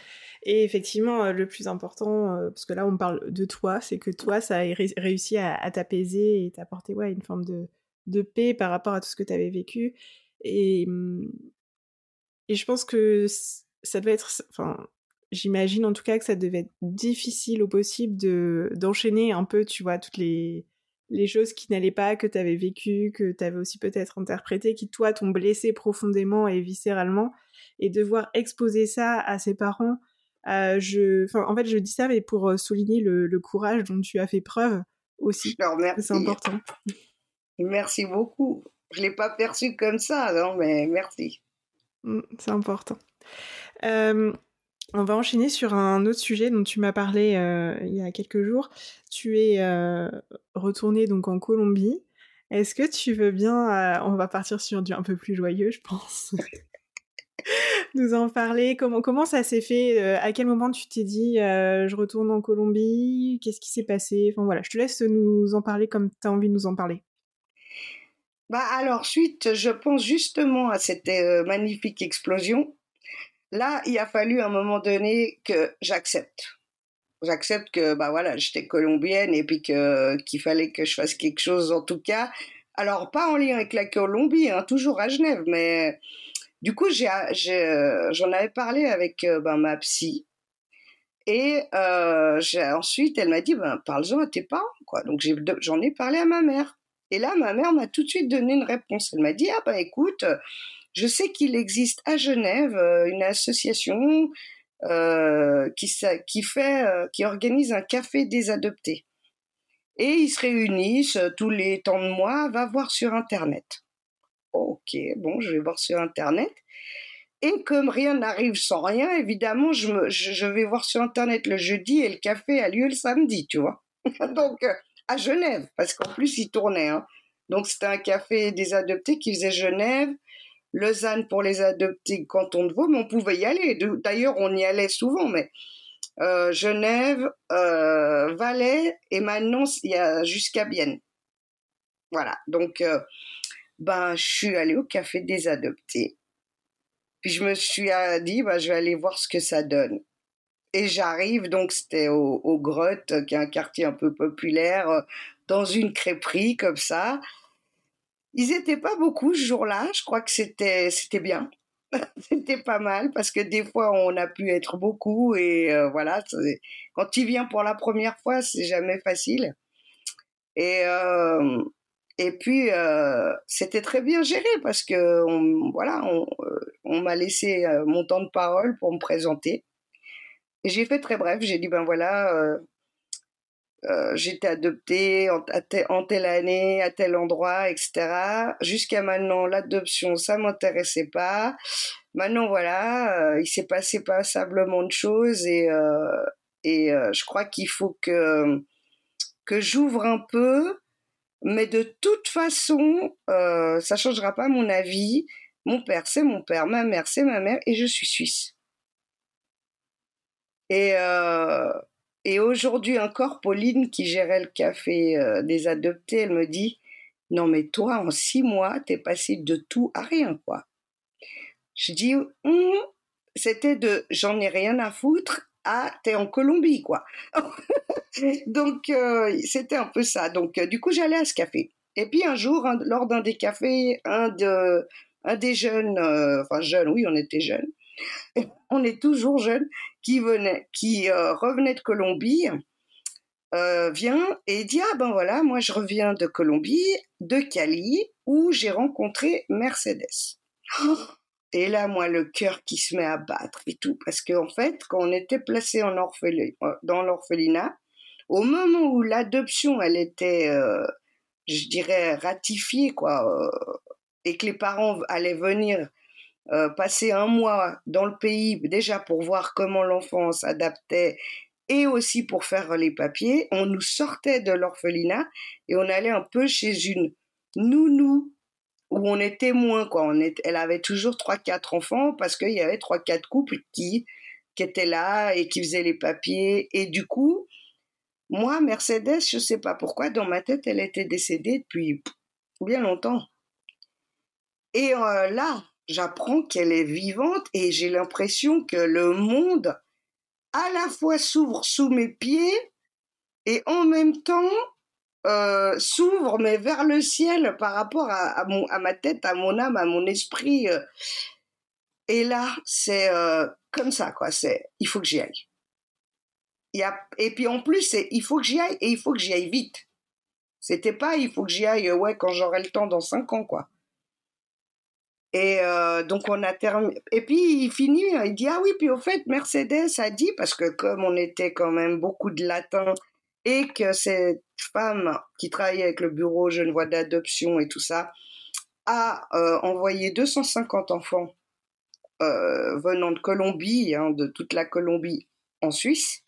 Et effectivement, le plus important, parce que là, on parle de toi, c'est que toi, ça a réussi à, t'apaiser et t'apporter ouais, une forme de, de, paix par rapport à tout ce que tu avais vécu. Et, mmh, et je pense que ça devait être. Enfin, j'imagine en tout cas que ça devait être difficile au possible de d'enchaîner un peu, tu vois, toutes les les choses qui n'allaient pas, que tu avais vécues, que tu avais aussi peut-être interprétées, qui toi t'ont blessé profondément et viscéralement, et devoir exposer ça à ses parents. Euh, je, en fait, je dis ça, mais pour euh, souligner le, courage dont tu as fait preuve aussi. C'est important. (laughs) Merci beaucoup. Je l'ai pas perçu comme ça, non, mais merci. Mmh, c'est important. Euh, on va enchaîner sur un autre sujet dont tu m'as parlé euh, il y a quelques jours. Tu es euh, retourné donc en Colombie. Est-ce que tu veux bien, on va partir sur du un peu plus joyeux, je pense, (laughs) nous en parler Comment comment ça s'est fait À quel moment tu t'es dit je retourne en Colombie? Qu'est-ce qui s'est passé? Enfin voilà, je te laisse nous en parler comme tu as envie de nous en parler. Bah alors suite, je pense justement à cette magnifique explosion Là, il a fallu à un moment donné que j'accepte. J'accepte que bah voilà, j'étais colombienne et puis que qu'il fallait que je fasse quelque chose en tout cas. Alors pas en lien avec la Colombie, hein, toujours à Genève, mais du coup j'ai, j'en avais parlé avec ben, ma psy et euh, ensuite elle m'a dit ben parle-en à tes parents quoi. Donc j'en ai parlé à ma mère. Et là ma mère m'a tout de suite donné une réponse. Elle m'a dit ah ben écoute je sais qu'il existe à Genève euh, une association euh, euh, qui organise un café des adoptés. Et ils se réunissent tous les temps de mois, va voir sur Internet. Ok, bon, je vais voir sur Internet. Et comme rien n'arrive sans rien, évidemment, je, vais voir sur Internet le jeudi et le café a lieu le samedi, tu vois. (laughs) Donc, à Genève, parce qu'en plus, il tournait. Hein. Donc, c'était un café des adoptés qui faisait Genève, Lausanne pour les adoptés, canton de Vaud, mais on pouvait y aller. D'ailleurs, on y allait souvent, mais euh, Genève, euh, Valais, et maintenant, il y a jusqu'à Bienne. Voilà, donc, euh, ben, je suis allée au café des adoptés. Puis je me suis dit, ben, je vais aller voir ce que ça donne. Et j'arrive, donc c'était au, au, Grotte, qui est un quartier un peu populaire, dans une crêperie comme ça. Ils n'étaient pas beaucoup ce jour-là. Je crois que c'était c'était bien. (laughs) c'était pas mal parce que des fois on a pu être beaucoup et euh, voilà. Quand tu viens pour la première fois, c'est jamais facile. Et euh, et puis euh, c'était très bien géré parce que voilà, on, m'a laissé mon temps de parole pour me présenter. J'ai fait très bref. J'ai dit ben voilà euh, j'étais adoptée en, telle année, à tel endroit, etc. Jusqu'à maintenant, l'adoption, ça m'intéressait pas. Maintenant, voilà, euh, il s'est passé passablement de choses et, euh, et je crois qu'il faut que, que j'ouvre un peu. Mais de toute façon, ça changera pas mon avis. Mon père, c'est mon père. Ma mère, c'est ma mère. Et je suis suisse. Et et aujourd'hui encore, Pauline, qui gérait le café euh, des adoptés, elle me dit Non, mais toi, en six mois, t'es passé de tout à rien, quoi. Je dis hum, C'était de j'en ai rien à foutre à t'es en Colombie, quoi. (laughs) Donc, euh, c'était un peu ça. Donc, euh, du coup, j'allais à ce café. Et puis, un jour, lors d'un des cafés, un, un des jeunes, enfin, jeunes, oui, on était jeunes, (laughs) on est toujours jeunes, qui venait, qui euh, revenait de Colombie, euh, vient et dit ah ben voilà, moi je reviens de Colombie, de Cali, où j'ai rencontré Mercedes. (gasps) Et là, moi, le cœur qui se met à battre et tout, parce qu'en fait, quand on était placé en euh, dans l'orphelinat, au moment où l'adoption, elle était, je dirais, ratifiée, quoi, et que les parents allaient venir euh, passer un mois dans le pays déjà pour voir comment l'enfant s'adaptait et aussi pour faire les papiers, on nous sortait de l'orphelinat et on allait un peu chez une nounou où on était témoin quoi. On elle avait toujours trois quatre enfants parce qu'il y avait trois quatre couples qui qui étaient là et qui faisaient les papiers et du coup moi Mercedes je sais pas pourquoi dans ma tête elle était décédée depuis bien longtemps et euh, là j'apprends qu'elle est vivante et j'ai l'impression que le monde à la fois s'ouvre sous mes pieds et en même temps euh, s'ouvre mais vers le ciel par rapport à, mon, à ma tête, à mon âme, à mon esprit. Euh. Et là, c'est euh, comme ça, quoi. C'est, il faut que j'y aille. Il y a, et puis en plus, c'est, il faut que j'y aille et il faut que j'y aille vite. C'était pas, il faut que j'y aille, ouais, quand j'aurai le temps dans cinq ans, quoi. Et euh, donc on a terminé. Et puis il finit, il dit ah oui, puis au fait Mercedes a dit parce que comme on était quand même beaucoup de latins et que cette femme qui travaillait avec le bureau Genevois d'adoption et tout ça a euh, envoyé 250 enfants euh, venant de Colombie, hein, de toute la Colombie en Suisse.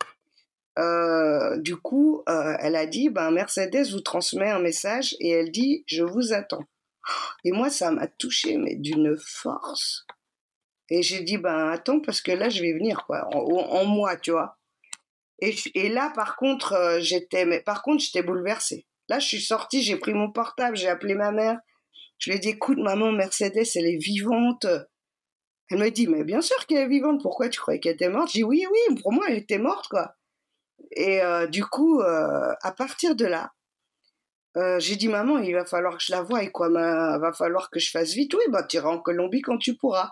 du coup, elle a dit ben Mercedes vous transmet un message et elle dit je vous attends. Et moi, ça m'a touché, mais d'une force. Et j'ai dit, ben attends, parce que là, je vais venir, quoi, en, moi, tu vois. Et, et, là, par contre, euh, j'étais, mais par contre, j'étais bouleversée. Là, je suis sortie, j'ai pris mon portable, j'ai appelé ma mère. Je lui ai dit, écoute, maman, Mercedes, elle est vivante. Elle me dit, mais bien sûr qu'elle est vivante. Pourquoi tu croyais qu'elle était morte? J'ai dit, oui, oui, pour moi, elle était morte, quoi. Et euh, du coup, euh, à partir de là, euh, j'ai dit, maman, il va falloir que je la voie, quoi. Va falloir que je fasse vite. Oui, bah, tu iras en Colombie quand tu pourras.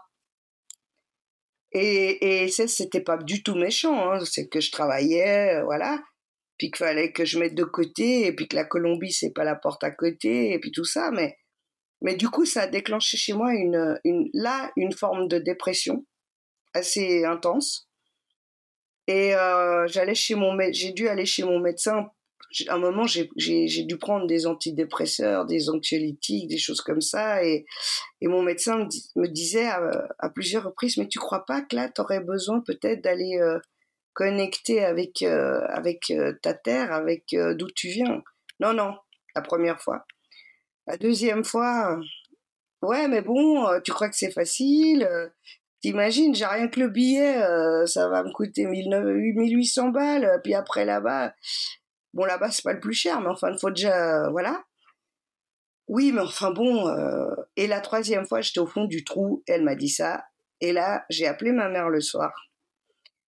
Et, et c'était pas du tout méchant, hein. c'est que je travaillais, euh, voilà. Puis qu'il fallait que je mette de côté, et puis que la Colombie, c'est pas la porte à côté, et puis tout ça. Mais, mais du coup, ça a déclenché chez moi une, une, là, une forme de dépression assez intense. Et euh, j'allais chez mon, j'ai dû aller chez mon médecin à un moment, j'ai dû prendre des antidépresseurs, des anxiolytiques, des choses comme ça. Et, et mon médecin me, disait à, plusieurs reprises, mais tu crois pas que là, tu aurais besoin peut-être d'aller euh, connecter avec, euh, avec euh, ta terre, avec d'où tu viens? Non, non, la première fois. La deuxième fois, ouais, mais bon, tu crois que c'est facile T'imagines, j'ai rien que le billet, ça va me coûter 1800 balles, puis après là-bas, Bon, là-bas, c'est pas le plus cher, mais enfin, il faut déjà. Voilà. Oui, mais enfin bon. Euh, et la troisième fois, j'étais au fond du trou, elle m'a dit ça. Et là, j'ai appelé ma mère le soir.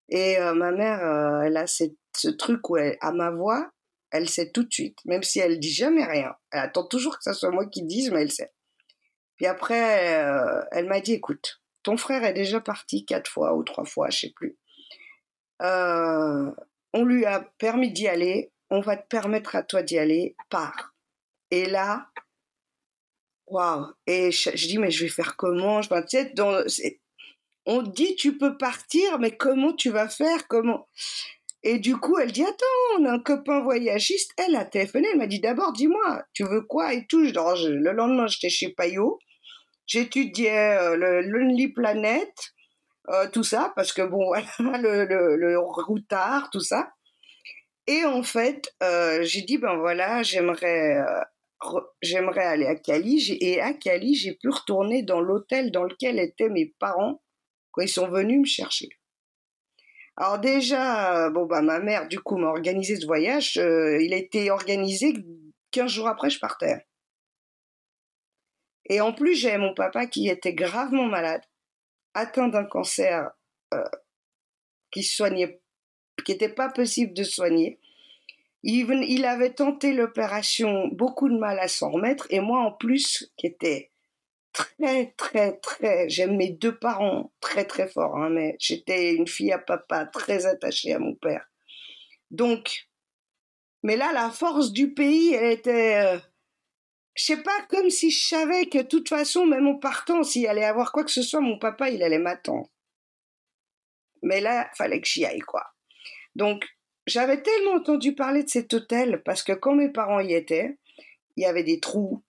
Et euh, ma mère, euh, elle a ce truc où elle, à ma voix, Elle sait tout de suite, même si elle dit jamais rien. Elle attend toujours que ce soit moi qui dise, mais elle sait. Puis après, euh, elle m'a dit, écoute, ton frère est déjà parti quatre fois ou trois fois, je sais plus. Euh, on lui a permis d'y aller, on va te permettre à toi d'y aller, pars. Et là, waouh. Et je, dis, mais je vais faire comment? Dans, On dit, tu peux partir, mais comment tu vas faire? Comment? Et du coup, elle dit, attends, on a un copain voyagiste. Elle a téléphoné, elle m'a dit, d'abord, dis-moi, tu veux quoi et tout? le lendemain, j'étais chez Payot. J'étudiais euh, le Lonely Planet, euh, tout ça, parce que bon, (laughs) voilà, le, le, le routard, tout ça. Et en fait, euh, j'ai dit, ben voilà, j'aimerais j'aimerais aller à Cali. Et à Cali, j'ai pu retourner dans l'hôtel dans lequel étaient mes parents quand ils sont venus me chercher. Alors déjà, bon bah ma mère du coup m'a organisé ce voyage. Euh, il a été organisé 15 jours après je partais. Et en plus, j'ai mon papa qui était gravement malade, atteint d'un cancer euh, qui soignait, qui n'était pas possible de soigner. Il, avait tenté l'opération, beaucoup de mal à s'en remettre, et moi en plus, qui était très, très, très, j'aime mes deux parents très, très fort, hein, mais j'étais une fille à papa, très attachée à mon père. Donc, mais là, la force du pays, elle était, euh, je sais pas, comme si je savais que de toute façon, même en partant, s'il allait avoir quoi que ce soit, mon papa, il allait m'attendre. Mais là, fallait que j'y aille, quoi. Donc, j'avais tellement entendu parler de cet hôtel parce que quand mes parents y étaient, il y avait des trous.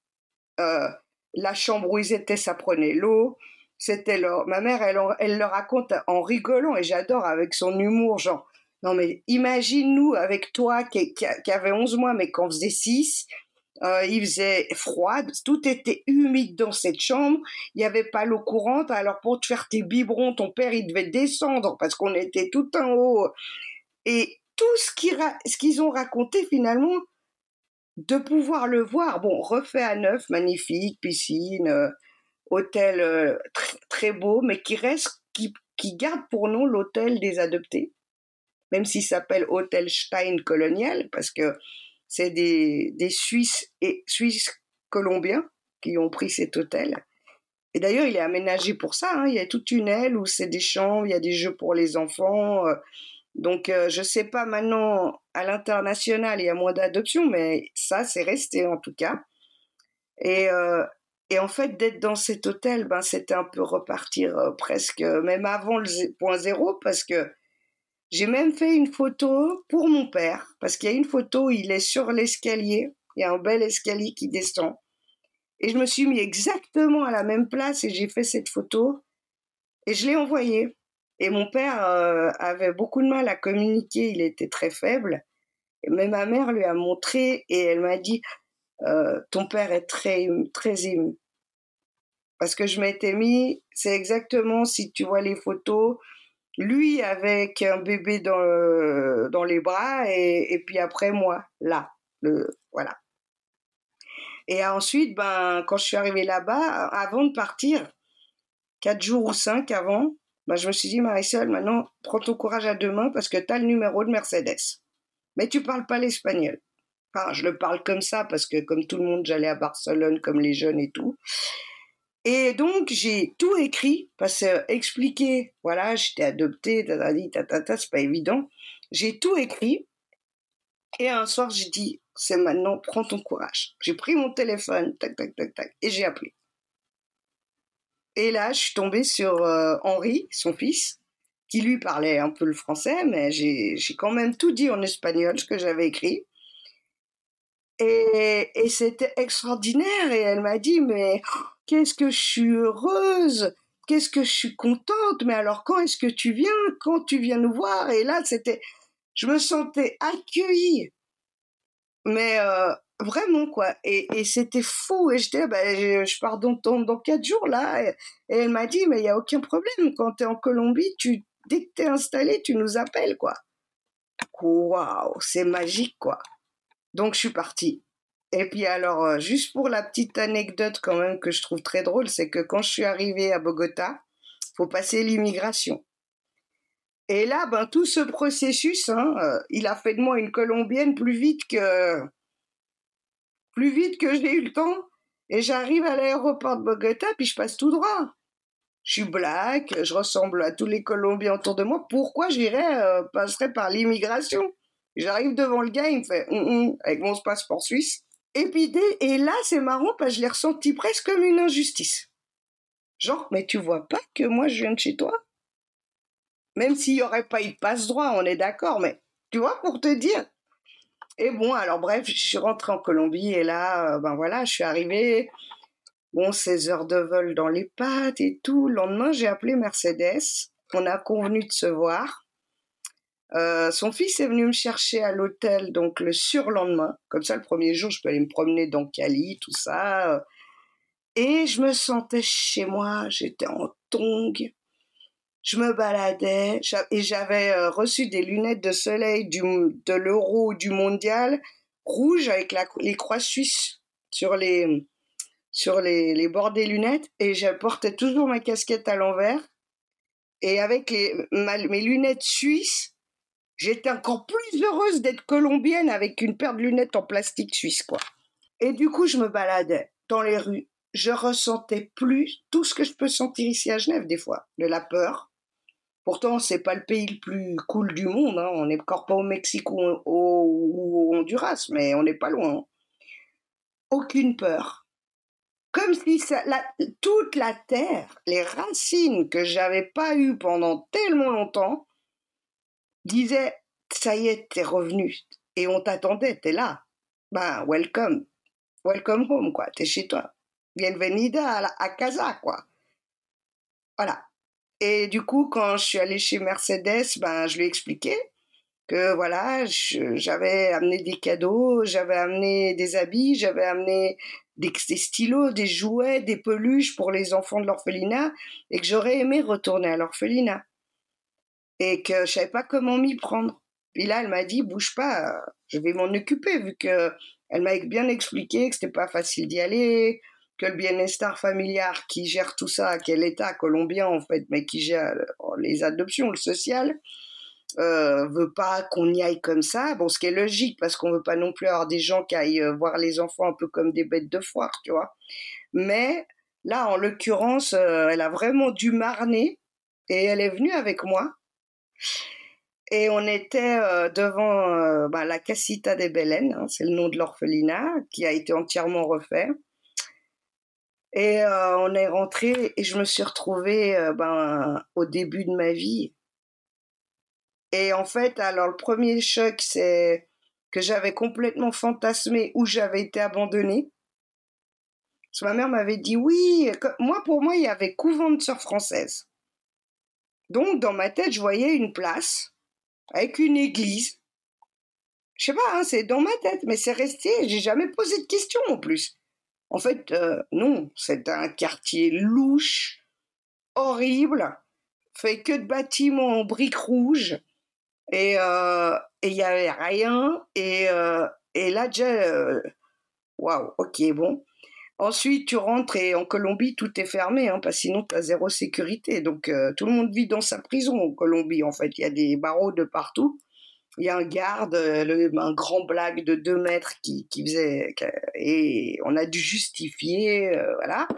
Euh, la chambre où ils étaient, ça prenait l'eau. C'était. Ma mère, elle, le raconte en rigolant et j'adore avec son humour, genre, non mais imagine-nous avec toi qui, qui, avait 11 mois mais qu'on faisait 6, euh, il faisait froid, tout était humide dans cette chambre, il n'y avait pas l'eau courante, alors pour te faire tes biberons, ton père il devait descendre parce qu'on était tout en haut. Et tout ce qu'ils ont raconté finalement, de pouvoir le voir, bon, refait à neuf, magnifique, piscine, euh, hôtel euh, très beau, mais qui reste, qui, garde pour nous l'hôtel des adoptés, même s'il s'appelle Hôtel Stein Colonial, parce que c'est des, Suisses et Suisses colombiens qui ont pris cet hôtel. Et d'ailleurs, il est aménagé pour ça. Hein. Il y a toute une aile où c'est des chambres, il y a des jeux pour les enfants. Euh, donc, euh, je sais pas maintenant, à l'international, il y a moins d'adoptions, mais ça, c'est resté en tout cas. Et, euh, et en fait, d'être dans cet hôtel, ben, c'était un peu repartir euh, presque, même avant le point zéro, parce que j'ai même fait une photo pour mon père, parce qu'il y a une photo, il est sur l'escalier, il y a un bel escalier qui descend. Et je me suis mis exactement à la même place et j'ai fait cette photo et je l'ai envoyée. Et mon père euh, avait beaucoup de mal à communiquer, il était très faible. Mais ma mère lui a montré et elle m'a dit euh, Ton père est très, très ému. Parce que je m'étais mis, c'est exactement si tu vois les photos, lui avec un bébé dans, dans les bras et, puis après moi, là. Voilà. Et ensuite, ben, quand je suis arrivée là-bas, avant de partir, quatre jours ou cinq avant, bah, je me suis dit, Marisol, maintenant, prends ton courage à deux mains parce que tu as le numéro de Mercedes. Mais tu parles pas l'espagnol. Enfin, je le parle comme ça parce que, comme tout le monde, j'allais à Barcelone comme les jeunes et tout. Et donc, j'ai tout écrit parce que expliquer, voilà, j'étais adoptée, tatata, c'est pas évident. J'ai tout écrit. Et un soir, j'ai dit, c'est maintenant, prends ton courage. J'ai pris mon téléphone, tac, tac, tac, tac, et j'ai appelé. Et là, je suis tombée sur euh, Henri, son fils, qui lui parlait un peu le français, mais j'ai quand même tout dit en espagnol, ce que j'avais écrit. Et, et c'était extraordinaire. Et elle m'a dit, mais qu'est-ce que je suis heureuse, qu'est-ce que je suis contente, mais alors quand est-ce que tu viens, quand tu viens nous voir? Et là, c'était, je me sentais accueillie. Mais euh, Vraiment, quoi. Et, c'était fou. Et j'étais, ben, je, pars dans, dans, quatre jours, là. Et, elle m'a dit, mais il n'y a aucun problème. Quand tu es en Colombie, tu, dès que tu es installé, tu nous appelles, quoi. Waouh, c'est magique, quoi. Donc, je suis partie. Et puis, alors, euh, juste pour la petite anecdote, quand même, que je trouve très drôle, c'est que quand je suis arrivée à Bogota, faut passer l'immigration. Et là, ben, tout ce processus, hein, euh, il a fait de moi une Colombienne plus vite que plus vite que j'ai eu le temps. Et j'arrive à l'aéroport de Bogota, puis je passe tout droit. Je suis black, je ressemble à tous les Colombiens autour de moi. Pourquoi j'irais, euh, par l'immigration? J'arrive devant le gars, il me fait hum, hum avec mon passeport suisse. Et puis et là, c'est marrant parce que je l'ai ressenti presque comme une injustice. Genre, mais tu vois pas que moi je viens de chez toi? Même s'il n'y aurait pas eu de passe droit, on est d'accord, mais tu vois, pour te dire. Et bon, alors bref, je suis rentrée en Colombie et là, euh, ben voilà, je suis arrivée. Bon, 16 heures de vol dans les pattes et tout. Le lendemain, j'ai appelé Mercedes. On a convenu de se voir. Euh, son fils est venu me chercher à l'hôtel donc le surlendemain. Comme ça, le premier jour, je peux aller me promener dans Cali, tout ça. Et je me sentais chez moi. J'étais en tongue. Je me baladais et j'avais euh, reçu des lunettes de soleil du, de l'euro du mondial rouge avec les croix suisses sur les, sur les, les bords des lunettes et je portais toujours ma casquette à l'envers. Et avec mes lunettes suisses, j'étais encore plus heureuse d'être colombienne avec une paire de lunettes en plastique suisse, quoi. Et du coup, je me baladais dans les rues. Je ressentais plus tout ce que je peux sentir ici à Genève, des fois. De la peur. Pourtant, c'est pas le pays le plus cool du monde. Hein. On n'est encore pas au Mexique ou au, Honduras, mais on n'est pas loin. Aucune peur comme si toute la terre, les racines que j'avais pas eues pendant tellement longtemps, disaient ça y est, t'es revenu et on t'attendait, t'es là. Ben, welcome, welcome home, quoi, t'es chez toi. Bienvenida à, à casa, quoi. Voilà. Et du coup, quand je suis allée chez Mercedes, ben, je lui ai expliqué que voilà, j'avais amené des cadeaux, j'avais amené des habits, j'avais amené des, stylos, des jouets, des peluches pour les enfants de l'orphelinat et que j'aurais aimé retourner à l'orphelinat et que je savais pas comment m'y prendre. Puis là, elle m'a dit bouge pas, je vais m'en occuper vu que elle m'a bien expliqué que c'était pas facile d'y aller, que le bien-estar familial qui gère tout ça, quel État colombien en fait, mais qui gère les adoptions, le social, euh, veut pas qu'on y aille comme ça. Bon, ce qui est logique parce qu'on veut pas non plus avoir des gens qui aillent euh, voir les enfants un peu comme des bêtes de foire, tu vois. Mais là, en l'occurrence, euh, elle a vraiment dû marner et elle est venue avec moi. Et on était devant bah, la Casita de Belen, hein, c'est le nom de l'orphelinat, qui a été entièrement refait. Et on est rentré et je me suis retrouvée ben, au début de ma vie et en fait, alors le premier choc, c'est que j'avais complètement fantasmé où j'avais été abandonnée. Parce que ma mère m'avait dit oui, moi pour moi il y avait couvent de sœurs françaises. Donc dans ma tête je voyais une place avec une église. Je sais pas, hein, c'est dans ma tête, mais c'est resté. J'ai jamais posé de questions en plus. En fait, euh, non, c'est un quartier louche, horrible, fait que de bâtiments en briques rouges et euh, il n'y avait rien. Et, euh, là, déjà, euh, waouh, ok, bon. Ensuite, tu rentres et en Colombie, tout est fermé, hein, parce que sinon, tu as zéro sécurité. Donc, tout le monde vit dans sa prison en Colombie, en fait. Il y a des barreaux de partout. Il y a un garde, un grand blague de deux mètres qui, qui faisait... Et on a dû justifier, voilà.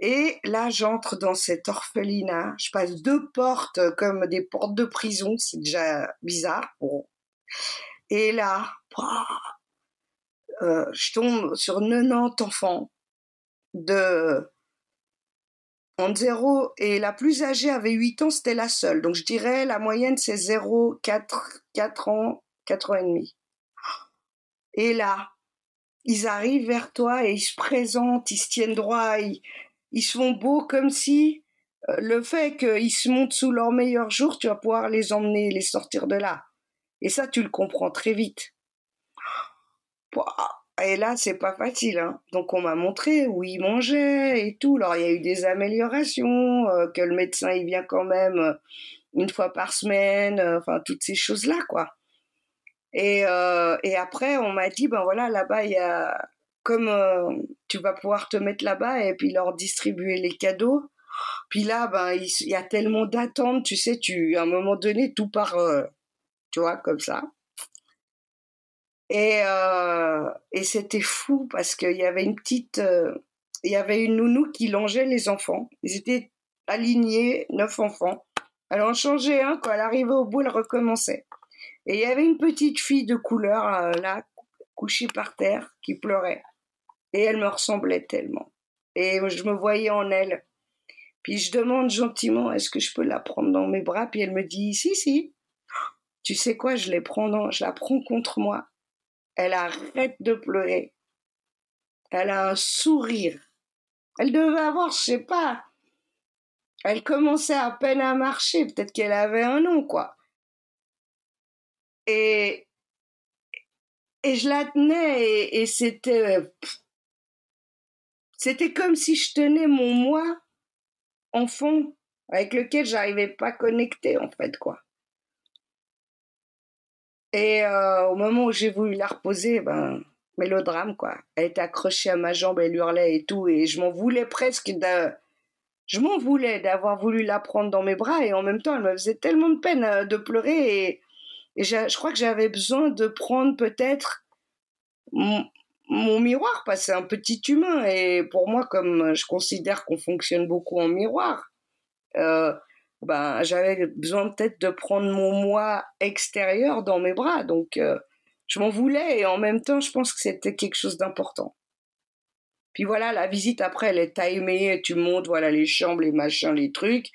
Et là, j'entre dans cet orphelinat. Je passe deux portes comme des portes de prison. C'est déjà bizarre. Et là, euh, je tombe sur 90 enfants de en zéro et la plus âgée avait 8 ans, c'était la seule. Donc je dirais la moyenne c'est 0, 4, 4 ans, 4 ans et demi. Et là, ils arrivent vers toi et ils se présentent, ils se tiennent droit, ils, ils se font beaux comme si euh, le fait qu'ils se montent sous leur meilleur jour, tu vas pouvoir les emmener, les sortir de là. Et ça, tu le comprends très vite. Et là, c'est pas facile. Hein. Donc, on m'a montré où ils mangeaient et tout. Alors, il y a eu des améliorations, euh, que le médecin, il vient quand même euh, une fois par semaine, enfin, toutes ces choses-là, quoi. Et, et après, on m'a dit, ben voilà, là-bas, il y a comme euh, tu vas pouvoir te mettre là-bas et puis leur distribuer les cadeaux, Puis là, ben, il, y a tellement d'attentes, tu sais, tu, à un moment donné, tout part, euh, tu vois, comme ça. Et, euh, et c'était fou parce qu'il y avait une petite, euh, il y avait une nounou qui longeait les enfants. Ils étaient alignés, neuf enfants. Elle en changeait un, quand elle arrivait au bout, elle recommençait. Et il y avait une petite fille de couleur, là, couchée par terre, qui pleurait. Et elle me ressemblait tellement. Et je me voyais en elle. Puis je demande gentiment, est-ce que je peux la prendre dans mes bras? Puis elle me dit, si, si. Tu sais quoi, je, dans, je la prends contre moi. Elle arrête de pleurer. Elle a un sourire. Elle devait avoir, je sais pas. Elle commençait à peine à marcher. Peut-être qu'elle avait un nom, quoi. Et, et je la tenais et, c'était c'était comme si je tenais mon moi enfant avec lequel j'arrivais pas à connecter en fait quoi. Et euh, au moment où j'ai voulu la reposer, ben mélodrame quoi. Elle était accrochée à ma jambe, elle hurlait et tout, et je m'en voulais presque de, je m'en voulais d'avoir voulu la prendre dans mes bras et en même temps elle me faisait tellement de peine euh, de pleurer et, je crois que j'avais besoin de prendre peut-être mon miroir, parce que c'est un petit humain. Et pour moi, comme je considère qu'on fonctionne beaucoup en miroir, euh, ben, j'avais besoin peut-être de prendre mon moi extérieur dans mes bras. Donc, euh, je m'en voulais et en même temps, je pense que c'était quelque chose d'important. Puis voilà, la visite après, elle est timée, tu montes, voilà, les chambres, les machins, les trucs.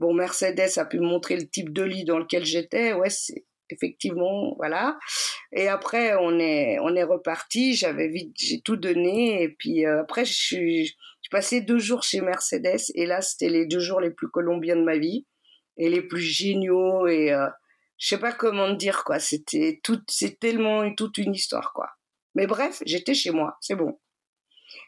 Bon, Mercedes a pu montrer le type de lit dans lequel j'étais. Ouais, c'est effectivement, voilà. Et après, on est, on est reparti. J'avais vite, j'ai tout donné. Et puis euh, après, je suis, deux jours chez Mercedes. Et là, c'était les deux jours les plus colombiens de ma vie et les plus géniaux. Et euh, je sais pas comment dire quoi. C'était tout, c'est tellement toute une histoire quoi. Mais bref, j'étais chez moi, c'est bon.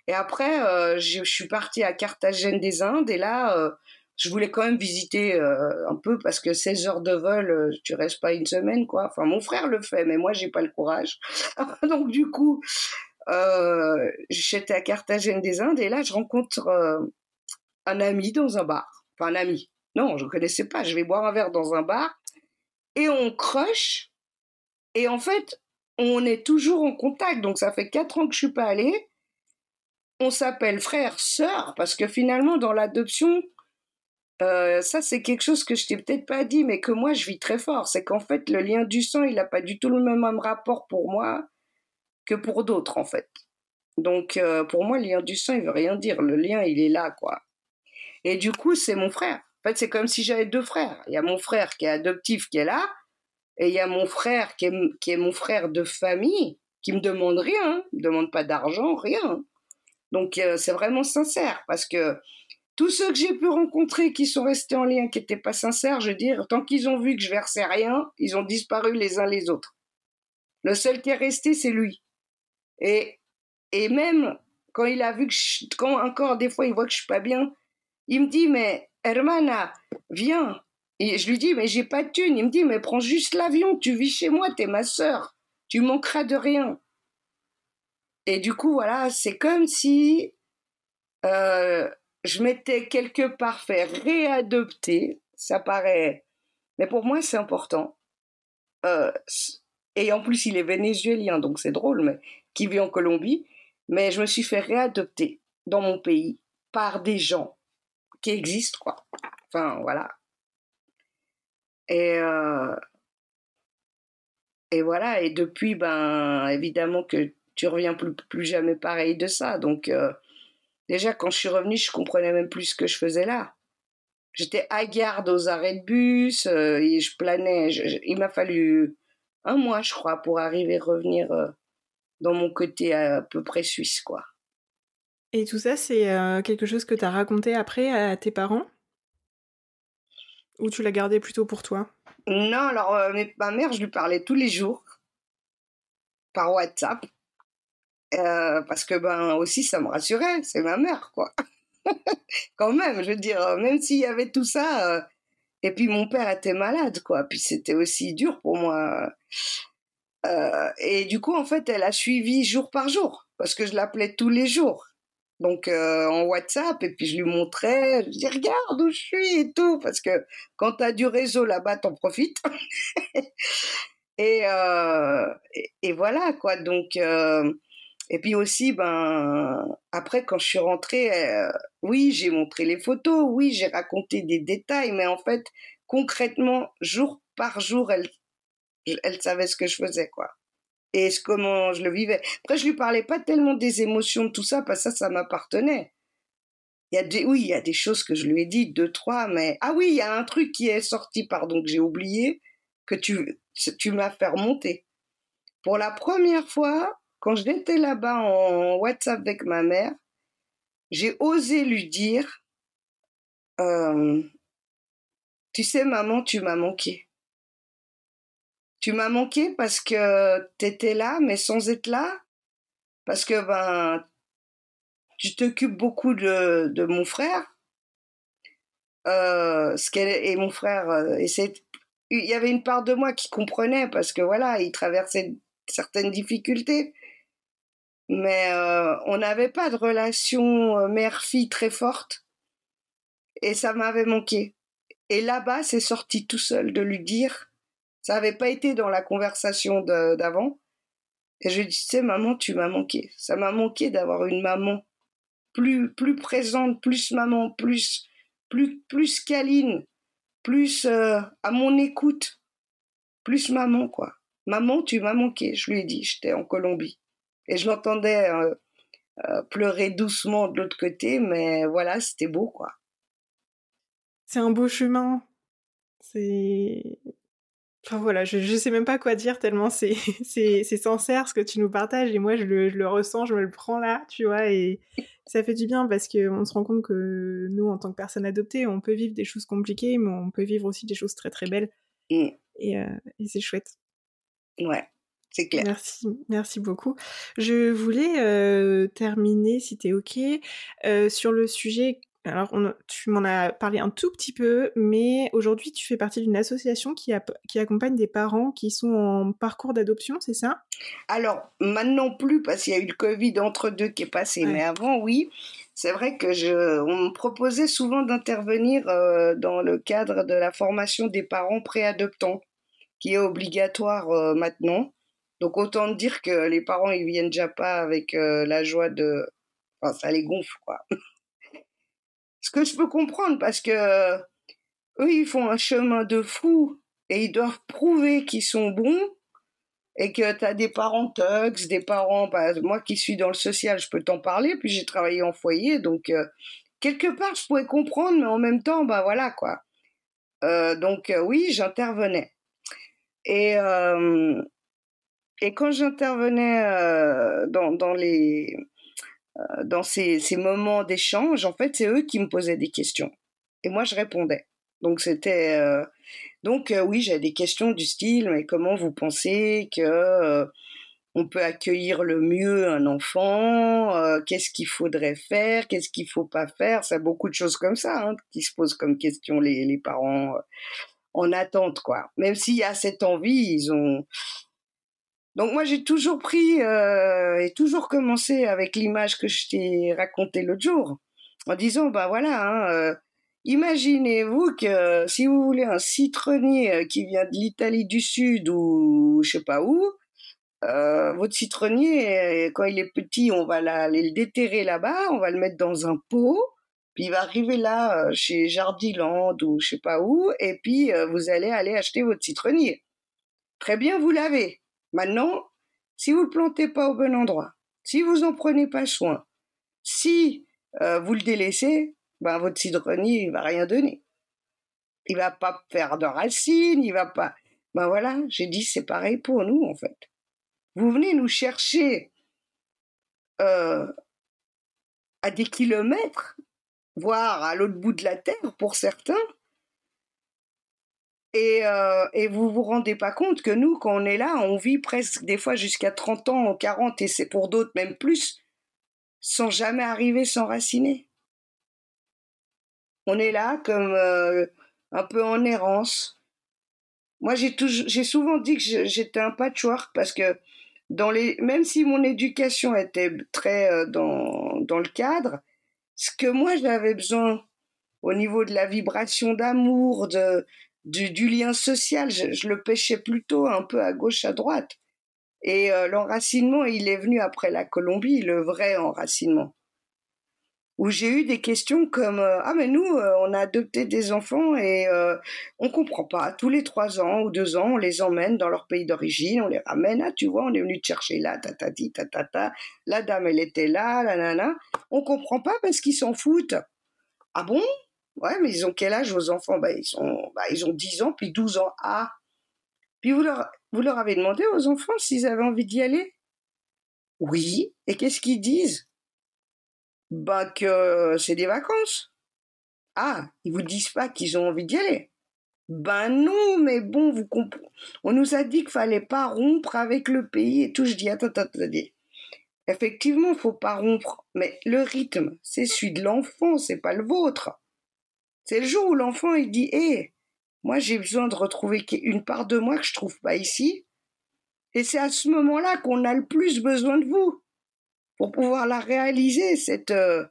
Et après, euh, je, je, suis partie à Carthagène des Indes. Et là, euh, je voulais quand même visiter euh, un peu parce que 16 heures de vol, euh, tu restes pas une semaine, quoi. Enfin, mon frère le fait, mais moi, j'ai pas le courage. (laughs) Donc, du coup, euh, j'étais à Carthagène des Indes et là, je rencontre un ami dans un bar. Enfin, un ami. Non, je ne connaissais pas. Je vais boire un verre dans un bar et on croche. Et en fait, on est toujours en contact. Donc, ça fait quatre ans que je suis pas allée. On s'appelle frère, sœur, parce que finalement, dans l'adoption, euh, ça, c'est quelque chose que je t'ai peut-être pas dit, mais que moi, je vis très fort. C'est qu'en fait, le lien du sang, il n'a pas du tout le même rapport pour moi que pour d'autres, en fait. Donc, euh, pour moi, le lien du sang, il veut rien dire. Le lien, il est là, quoi. Et du coup, c'est mon frère. En fait, c'est comme si j'avais deux frères. Il y a mon frère qui est adoptif, qui est là, et il y a mon frère qui est, qui est mon frère de famille, qui me demande rien, me demande pas d'argent, rien. Donc, euh, c'est vraiment sincère, parce que tous ceux que j'ai pu rencontrer qui sont restés en lien, qui n'étaient pas sincères, je veux dire, tant qu'ils ont vu que je versais rien, ils ont disparu les uns les autres. Le seul qui est resté, c'est lui. Et, et même quand il a vu que je, quand encore des fois il voit que je suis pas bien, il me dit mais Hermana, viens. Et je lui dis mais j'ai pas de thune. Il me dit mais prends juste l'avion, tu vis chez moi, t'es ma sœur, tu manqueras de rien. Et du coup voilà, c'est comme si euh, je m'étais quelque part fait réadopter. Ça paraît. Mais pour moi, c'est important. Euh, et en plus, il est vénézuélien, donc c'est drôle, mais qui vit en Colombie. Mais je me suis fait réadopter dans mon pays par des gens qui existent, quoi. Enfin, voilà. Et, euh, et voilà. Et depuis, ben, évidemment que tu reviens plus, jamais pareil de ça. Donc, euh, Déjà, quand je suis revenue, je comprenais même plus ce que je faisais là. J'étais hagarde aux arrêts de bus euh, et je planais. il m'a fallu un mois, je crois, pour arriver à revenir euh, dans mon côté à peu près suisse, quoi. Et tout ça, c'est euh, quelque chose que tu as raconté après à tes parents? Ou tu l'as gardé plutôt pour toi? Non, alors ma mère, je lui parlais tous les jours par WhatsApp. Euh, parce que ben aussi ça me rassurait, c'est ma mère quoi. (laughs) Quand même, je veux dire, même s'il y avait tout ça, euh, et puis mon père était malade quoi, puis c'était aussi dur pour moi. Euh, et du coup en fait elle a suivi jour par jour parce que je l'appelais tous les jours. Donc en WhatsApp, et puis je lui montrais, je dis regarde où je suis et tout, parce que quand tu as du réseau là-bas, t'en profites. (laughs) et, et, voilà quoi. Donc et puis aussi, ben après quand je suis rentrée, oui j'ai montré les photos, oui j'ai raconté des détails, mais en fait concrètement jour par jour, elle elle savait ce que je faisais quoi et comment je le vivais. Après, je lui parlais pas tellement des émotions, tout ça, parce que ça, ça m'appartenait. Il y a des, oui, il y a des choses que je lui ai dites, deux, trois, mais ah oui, il y a un truc qui est sorti, pardon, que j'ai oublié, que tu, tu m'as fait remonter. Pour la première fois, quand j'étais là-bas en WhatsApp avec ma mère, j'ai osé lui dire, euh, tu sais, maman, tu m'as manqué. Tu m'as manqué parce que tu étais là, mais sans être là. Parce que ben, tu t'occupes beaucoup de, de, mon frère. Euh, ce et mon frère, euh, et il y avait une part de moi qui comprenait parce que voilà, il traversait certaines difficultés. Mais euh, on n'avait pas de relation euh, mère-fille très forte. Et ça m'avait manqué. Et là-bas, c'est sorti tout seul de lui dire ça n'avait pas été dans la conversation d'avant. Et je lui disais, maman, tu m'as manqué. Ça m'a manqué d'avoir une maman plus, plus présente, plus maman, plus, plus, plus câline, plus euh, à mon écoute, plus maman, quoi. Maman, tu m'as manqué, je lui ai dit, j'étais en Colombie. Et je l'entendais euh, euh, pleurer doucement de l'autre côté, mais voilà, c'était beau, quoi. C'est un beau chemin. C'est Enfin voilà, je, je sais même pas quoi dire tellement c'est, (laughs) c'est, c'est sincère ce que tu nous partages et moi je le, je le ressens, je me le prends là, tu vois, et ça fait du bien parce qu'on se rend compte que nous, en tant que personnes adoptées, on peut vivre des choses compliquées, mais on peut vivre aussi des choses très très belles. Mm. Et, euh, et c'est chouette. Ouais, c'est clair. Merci, merci beaucoup. Je voulais euh, terminer, si t'es ok, euh, sur le sujet alors, tu m'en as parlé un tout petit peu, mais aujourd'hui, tu fais partie d'une association qui, qui, accompagne des parents qui sont en parcours d'adoption, c'est ça? Alors, maintenant plus, parce qu'il y a eu le Covid entre deux qui est passé, mais avant, oui. C'est vrai que je, on me proposait souvent d'intervenir euh, dans le cadre de la formation des parents préadoptants, qui est obligatoire maintenant. Donc, autant dire que les parents, ils viennent déjà pas avec euh, la joie de. Enfin, ça les gonfle, quoi. (laughs) Ce que je peux comprendre parce que eux, ils font un chemin de fou et ils doivent prouver qu'ils sont bons et que tu as des parents thugs, des parents, bah, moi qui suis dans le social, je peux t'en parler, puis j'ai travaillé en foyer, donc euh, quelque part je pouvais comprendre, mais en même temps, bah voilà quoi. Euh, donc euh, oui, j'intervenais. Et, et quand j'intervenais dans, dans, les, euh, dans ces, moments d'échange, en fait, c'est eux qui me posaient des questions. Et moi, je répondais. Donc, c'était. Euh, donc, euh, oui, j'ai des questions du style mais comment vous pensez que. on peut accueillir le mieux un enfant, qu'est-ce qu'il faudrait faire, qu'est-ce qu'il faut pas faire, c'est beaucoup de choses comme ça hein, qui se posent comme question les, les parents en attente quoi. Même s'il y a cette envie, ils ont donc moi j'ai toujours pris euh, et toujours commencé avec l'image que je t'ai racontée l'autre jour, en disant bah voilà, hein, euh, imaginez-vous que si vous voulez un citronnier euh, qui vient de l'Italie du Sud ou je sais pas où, votre citronnier quand il est petit, on va aller le déterrer là-bas, on va le mettre dans un pot, puis il va arriver là chez Jardiland ou je sais pas où, et puis vous allez aller acheter votre citronnier. Très bien, vous l'avez. Maintenant, si vous ne le plantez pas au bon endroit, si vous en prenez pas soin, si euh, vous le délaissez, ben votre citronnier il va rien donner. Il va pas faire de racines, il va pas. Ben voilà, j'ai dit c'est pareil pour nous en fait. Vous venez nous chercher euh, à des kilomètres, voire à l'autre bout de la terre pour certains, et, euh, et vous vous rendez pas compte que nous, quand on est là, on vit presque des fois jusqu'à 30 ans, 40, et c'est pour d'autres même plus, sans jamais arriver s'enraciner. On est là comme euh, un peu en errance. Moi, j'ai souvent dit que j'étais un patchwork parce que dans les, même si mon éducation était très euh, dans, dans le cadre. Ce que moi j'avais besoin au niveau de la vibration d'amour, de, du, lien social, je, le pêchais plutôt un peu à gauche, à droite. Et euh, l'enracinement, il est venu après la Colombie, le vrai enracinement. Où j'ai eu des questions comme euh, ah mais nous euh, on a adopté des enfants et on comprend pas. Tous les trois ans ou deux ans on les emmène dans leur pays d'origine on les ramène. Ah tu vois on est venu te chercher là tatati tatata la dame elle était là la nana on comprend pas parce qu'ils s'en foutent. Ah bon? Ouais mais ils ont quel âge vos enfants? Bah ils ont bah, ils ont 10 ans puis 12 ans ah puis vous leur vous leur avez demandé aux enfants s'ils avaient envie d'y aller? Oui et qu'est-ce qu'ils disent? Bah que c'est des vacances. Ah, ils vous disent pas qu'ils ont envie d'y aller? Ben non, mais bon, vous comprenez. On nous a dit qu'il fallait pas rompre avec le pays et tout. Je dis, attends, attends, attends. Effectivement, faut pas rompre, mais le rythme, c'est celui de l'enfant, c'est pas le vôtre. C'est le jour où l'enfant il dit, hé, moi j'ai besoin de retrouver une part de moi que je trouve pas ici. Et c'est à ce moment-là qu'on a le plus besoin de vous pour pouvoir la réaliser, cette, euh,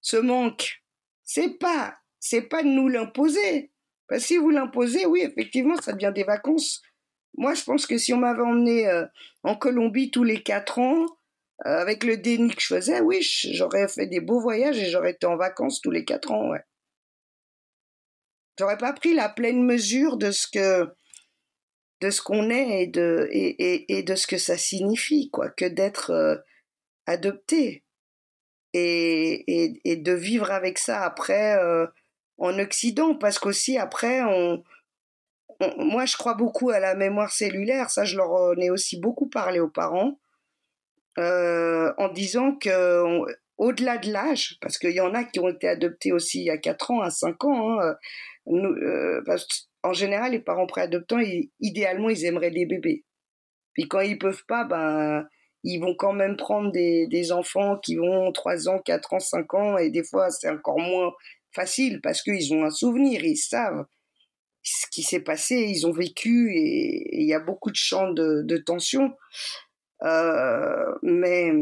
ce manque. C'est pas, c'est pas de nous l'imposer. Parce que si vous l'imposez, oui, effectivement, ça devient des vacances. Moi, je pense que si on m'avait emmené euh, en Colombie tous les quatre ans, euh, avec le déni que je faisais, oui, j'aurais fait des beaux voyages et j'aurais été en vacances tous les quatre ans, ouais. J'aurais pas pris la pleine mesure de ce que de ce qu'on est et de et, et, de ce que ça signifie, quoi, que d'être adopter et, et, de vivre avec ça après euh, en Occident, parce qu'aussi après, on, moi je crois beaucoup à la mémoire cellulaire, ça je leur en ai aussi beaucoup parlé aux parents, euh, en disant que au-delà de l'âge, parce qu'il y en a qui ont été adoptés aussi il y a 4 ans, à 5 ans, hein, euh, en général les parents préadoptants, idéalement ils aimeraient des bébés. Puis quand ils peuvent pas, ben ils vont quand même prendre des, enfants qui vont 3 ans, 4 ans, 5 ans, et des fois c'est encore moins facile parce qu'ils ont un souvenir, ils savent ce qui s'est passé, ils ont vécu et il y a beaucoup de champs de, tension. Euh, mais,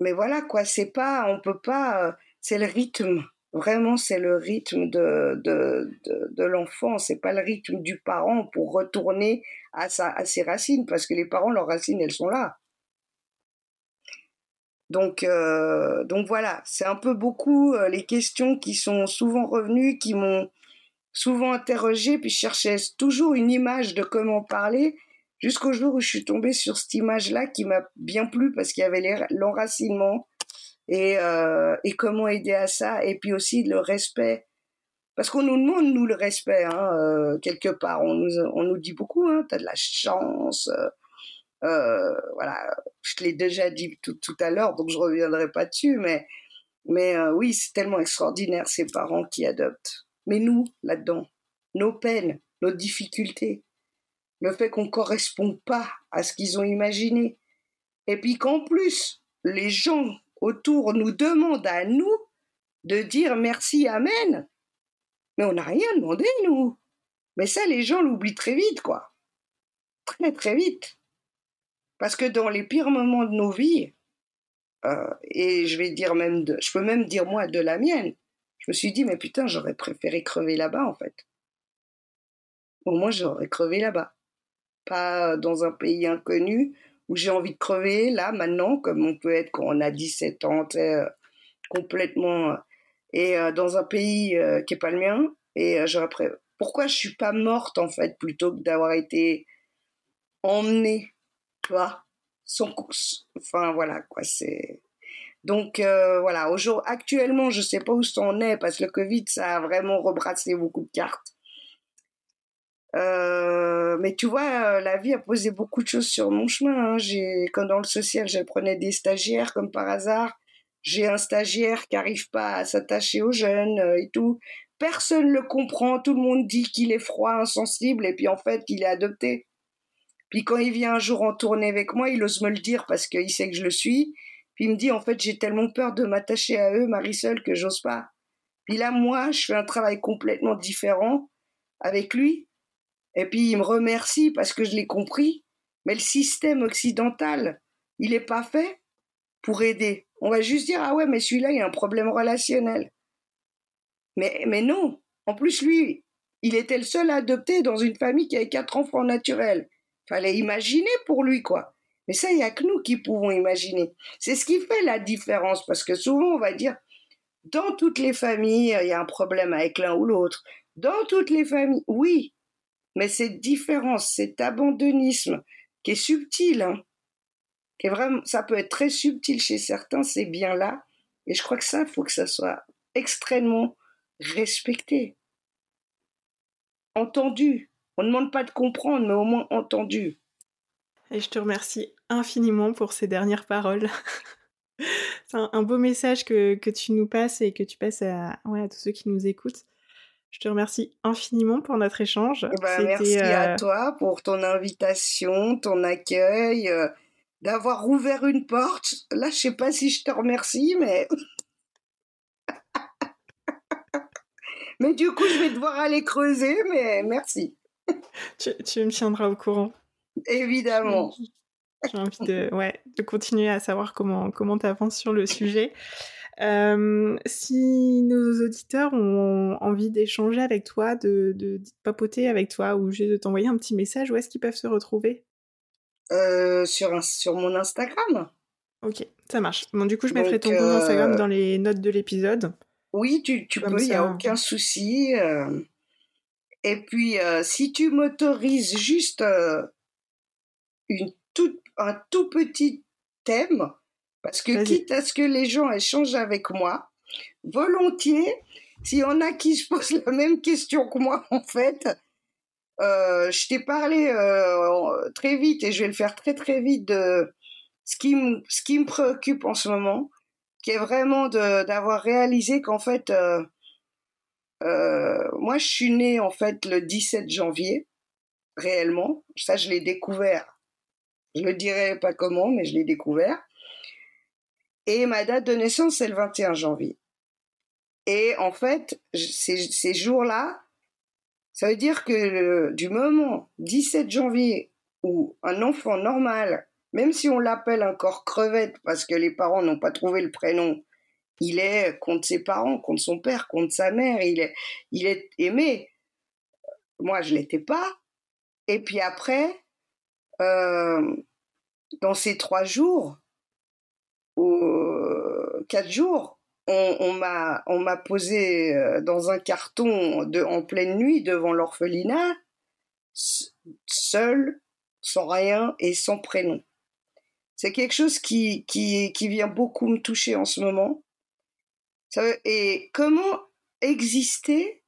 mais voilà quoi, c'est pas, on peut pas, c'est le rythme. Vraiment, c'est le rythme de, de, de, de l'enfant, c'est pas le rythme du parent pour retourner à, sa, à ses racines, parce que les parents, leurs racines, elles sont là. Donc, euh, donc voilà, c'est un peu beaucoup euh, les questions qui sont souvent revenues, qui m'ont souvent interrogée, puis je cherchais toujours une image de comment parler, jusqu'au jour où je suis tombée sur cette image-là qui m'a bien plu parce qu'il y avait l'enracinement, et, euh, et comment aider à ça, et puis aussi le respect. Parce qu'on nous demande, nous, le respect, hein, euh, quelque part. On nous, on nous dit beaucoup, hein, t'as de la chance. Euh, voilà, je te l'ai déjà dit tout, tout à l'heure, donc je reviendrai pas dessus, mais, mais oui, c'est tellement extraordinaire ces parents qui adoptent. Mais nous, là-dedans, nos peines, nos difficultés, le fait qu'on correspond pas à ce qu'ils ont imaginé, et puis qu'en plus, les gens autour nous demande à nous de dire merci, Amen. Mais on n'a rien demandé, nous. Mais ça, les gens l'oublient très vite, quoi. Très, très vite. Parce que dans les pires moments de nos vies, euh, et je vais dire même, de, je peux même dire moi de la mienne, je me suis dit, mais putain, j'aurais préféré crever là-bas, en fait. Au moins, j'aurais crevé là-bas. Pas dans un pays inconnu où j'ai envie de crever là maintenant, comme on peut être quand on a 17 ans, euh, complètement, euh, et euh, dans un pays qui est pas le mien. Et j'aurais pourquoi je suis pas morte en fait plutôt que d'avoir été emmenée, tu sans, enfin voilà quoi, c'est. Donc voilà, au jour actuellement, je sais pas où ça en est parce que le Covid, ça a vraiment rebrassé beaucoup de cartes. Euh, mais tu vois, euh, la vie a posé beaucoup de choses sur mon chemin. Hein. J'ai, quand dans le social, je prenais des stagiaires comme par hasard. J'ai un stagiaire qui arrive pas à s'attacher aux jeunes euh, et tout. Personne le comprend. Tout le monde dit qu'il est froid, insensible, et puis en fait, il est adopté. Puis quand il vient un jour en tournée avec moi, il ose me le dire parce qu'il sait que je le suis. Puis il me dit en fait, j'ai tellement peur de m'attacher à eux, Marisol, que j'ose pas. Puis là, moi, je fais un travail complètement différent avec lui et puis il me remercie parce que je l'ai compris. Mais le système occidental, il n'est pas fait pour aider On va juste dire, ah ouais, mais celui-là, il a un problème relationnel. Mais, mais non. En plus, lui, il était le seul à adopter dans une famille qui avait quatre enfants naturels. Fallait imaginer pour lui, quoi. Mais ça, il n'y a que nous qui pouvons imaginer. C'est ce qui fait la différence, parce que souvent, on va dire, dans toutes les familles, il y a un problème avec l'un ou l'autre. Dans toutes les familles, oui. Mais cette différence, cet abandonnisme, qui est subtil, hein, qui est ça peut être très subtil chez certains, c'est bien là. Et je crois que ça, il faut que ça soit extrêmement respecté. Entendu. On ne demande pas de comprendre, mais au moins entendu. Et je te remercie infiniment pour ces dernières paroles. (laughs) C'est un, beau message que, tu nous passes et que tu passes ouais, à tous ceux qui nous écoutent. Je te remercie infiniment pour notre échange. Eh ben, merci à euh, toi pour ton invitation, ton accueil, euh, d'avoir ouvert une porte. Là, je sais pas si je te remercie, mais (laughs) mais du coup, je vais devoir aller creuser, mais merci. tu, tu me tiendras au courant. Évidemment. J'ai envie de, ouais, de continuer à savoir comment comment tu avances sur le sujet. Euh, si nos auditeurs ont envie d'échanger avec toi, de, de, papoter avec toi ou juste de t'envoyer un petit message, où est-ce qu'ils peuvent se retrouver? Euh, sur, sur mon Instagram. Ok, ça marche. Bon, du coup, je mettrai ton compte Instagram euh, dans les notes de l'épisode. Oui, tu, tu peux, il n'y a aucun souci. Et puis, si tu m'autorises juste une toute, un tout petit thème, parce que quitte à ce que les gens échangent avec moi, volontiers, s'il y en a qui se posent la même question que moi, en fait, euh, je t'ai parlé euh, très vite et je vais le faire très très vite de ce qui, me, ce qui me préoccupe en ce moment, qui est vraiment d'avoir réalisé qu'en fait, euh, moi je suis née en fait le 17 janvier, réellement. Ça, je l'ai découvert. Je ne dirai pas comment, mais je l'ai découvert. Et ma date de naissance, c'est le 21 janvier. Et en fait, ces, jours-là, ça veut dire que du moment 17 janvier où un enfant normal, même si on l'appelle encore crevette parce que les parents n'ont pas trouvé le prénom, il est contre ses parents, contre son père, contre sa mère, il est, il est aimé. Moi, je l'étais pas. Et puis après, euh, dans ces trois jours, ou quatre jours, on, m'a posé euh, dans un carton en pleine nuit devant l'orphelinat, seul, sans rien et sans prénom. C'est quelque chose qui vient beaucoup me toucher en ce moment. et comment exister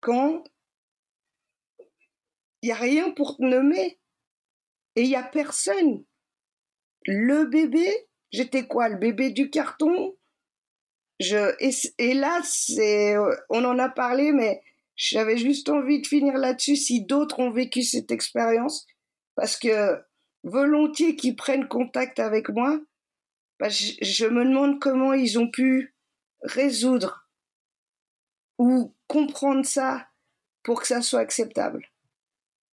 quand il n'y a rien pour te nommer et il n'y a personne le bébé, j'étais quoi, le bébé du carton? Je, et, là, c'est, euh, on en a parlé, mais j'avais juste envie de finir là-dessus si d'autres ont vécu cette expérience, parce que volontiers qu'ils prennent contact avec moi, bah, je, me demande comment ils ont pu résoudre ou comprendre ça pour que ça soit acceptable.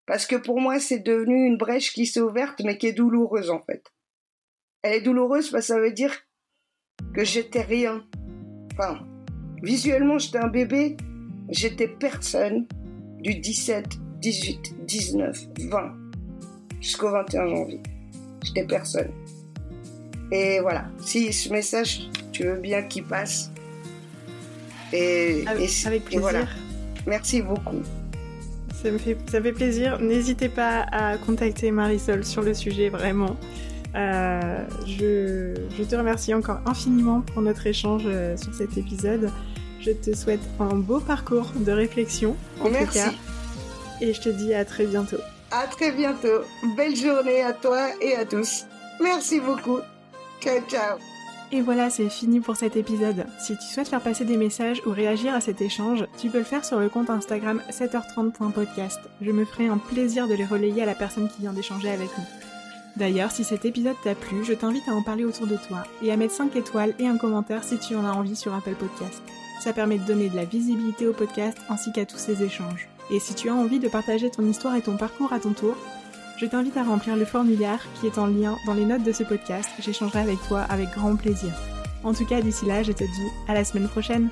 Parce que pour moi, c'est devenu une brèche qui s'est ouverte, mais qui est douloureuse en fait elle est douloureuse parce que ça veut dire que j'étais rien. Enfin, visuellement, j'étais un bébé, j'étais personne du 17, 18, 19, 20 jusqu'au 21 janvier. J'étais personne. Et voilà, si ce message, tu veux bien qu'il passe. Et, avec, plaisir. voilà. Merci beaucoup. Ça me fait, ça fait plaisir. N'hésitez pas à contacter Marisol sur le sujet, vraiment. Euh, je, te remercie encore infiniment pour notre échange euh, sur cet épisode. Je te souhaite un beau parcours de réflexion, en Merci. tout cas. Et je te dis à très bientôt. À très bientôt. Belle journée à toi et à tous. Merci beaucoup. Ciao, ciao. Et voilà, c'est fini pour cet épisode. Si tu souhaites faire passer des messages ou réagir à cet échange, tu peux le faire sur le compte Instagram 7h30.podcast. Je me ferai un plaisir de les relayer à la personne qui vient d'échanger avec nous. D'ailleurs, si cet épisode t'a plu, je t'invite à en parler autour de toi et à mettre 5 étoiles et un commentaire si tu en as envie sur Apple Podcast. Ça permet de donner de la visibilité au podcast ainsi qu'à tous ces échanges. Et si tu as envie de partager ton histoire et ton parcours à ton tour, Je t'invite à remplir le formulaire qui est en lien dans les notes de ce podcast. J'échangerai avec toi avec grand plaisir. En tout cas, d'ici là, je te dis à la semaine prochaine.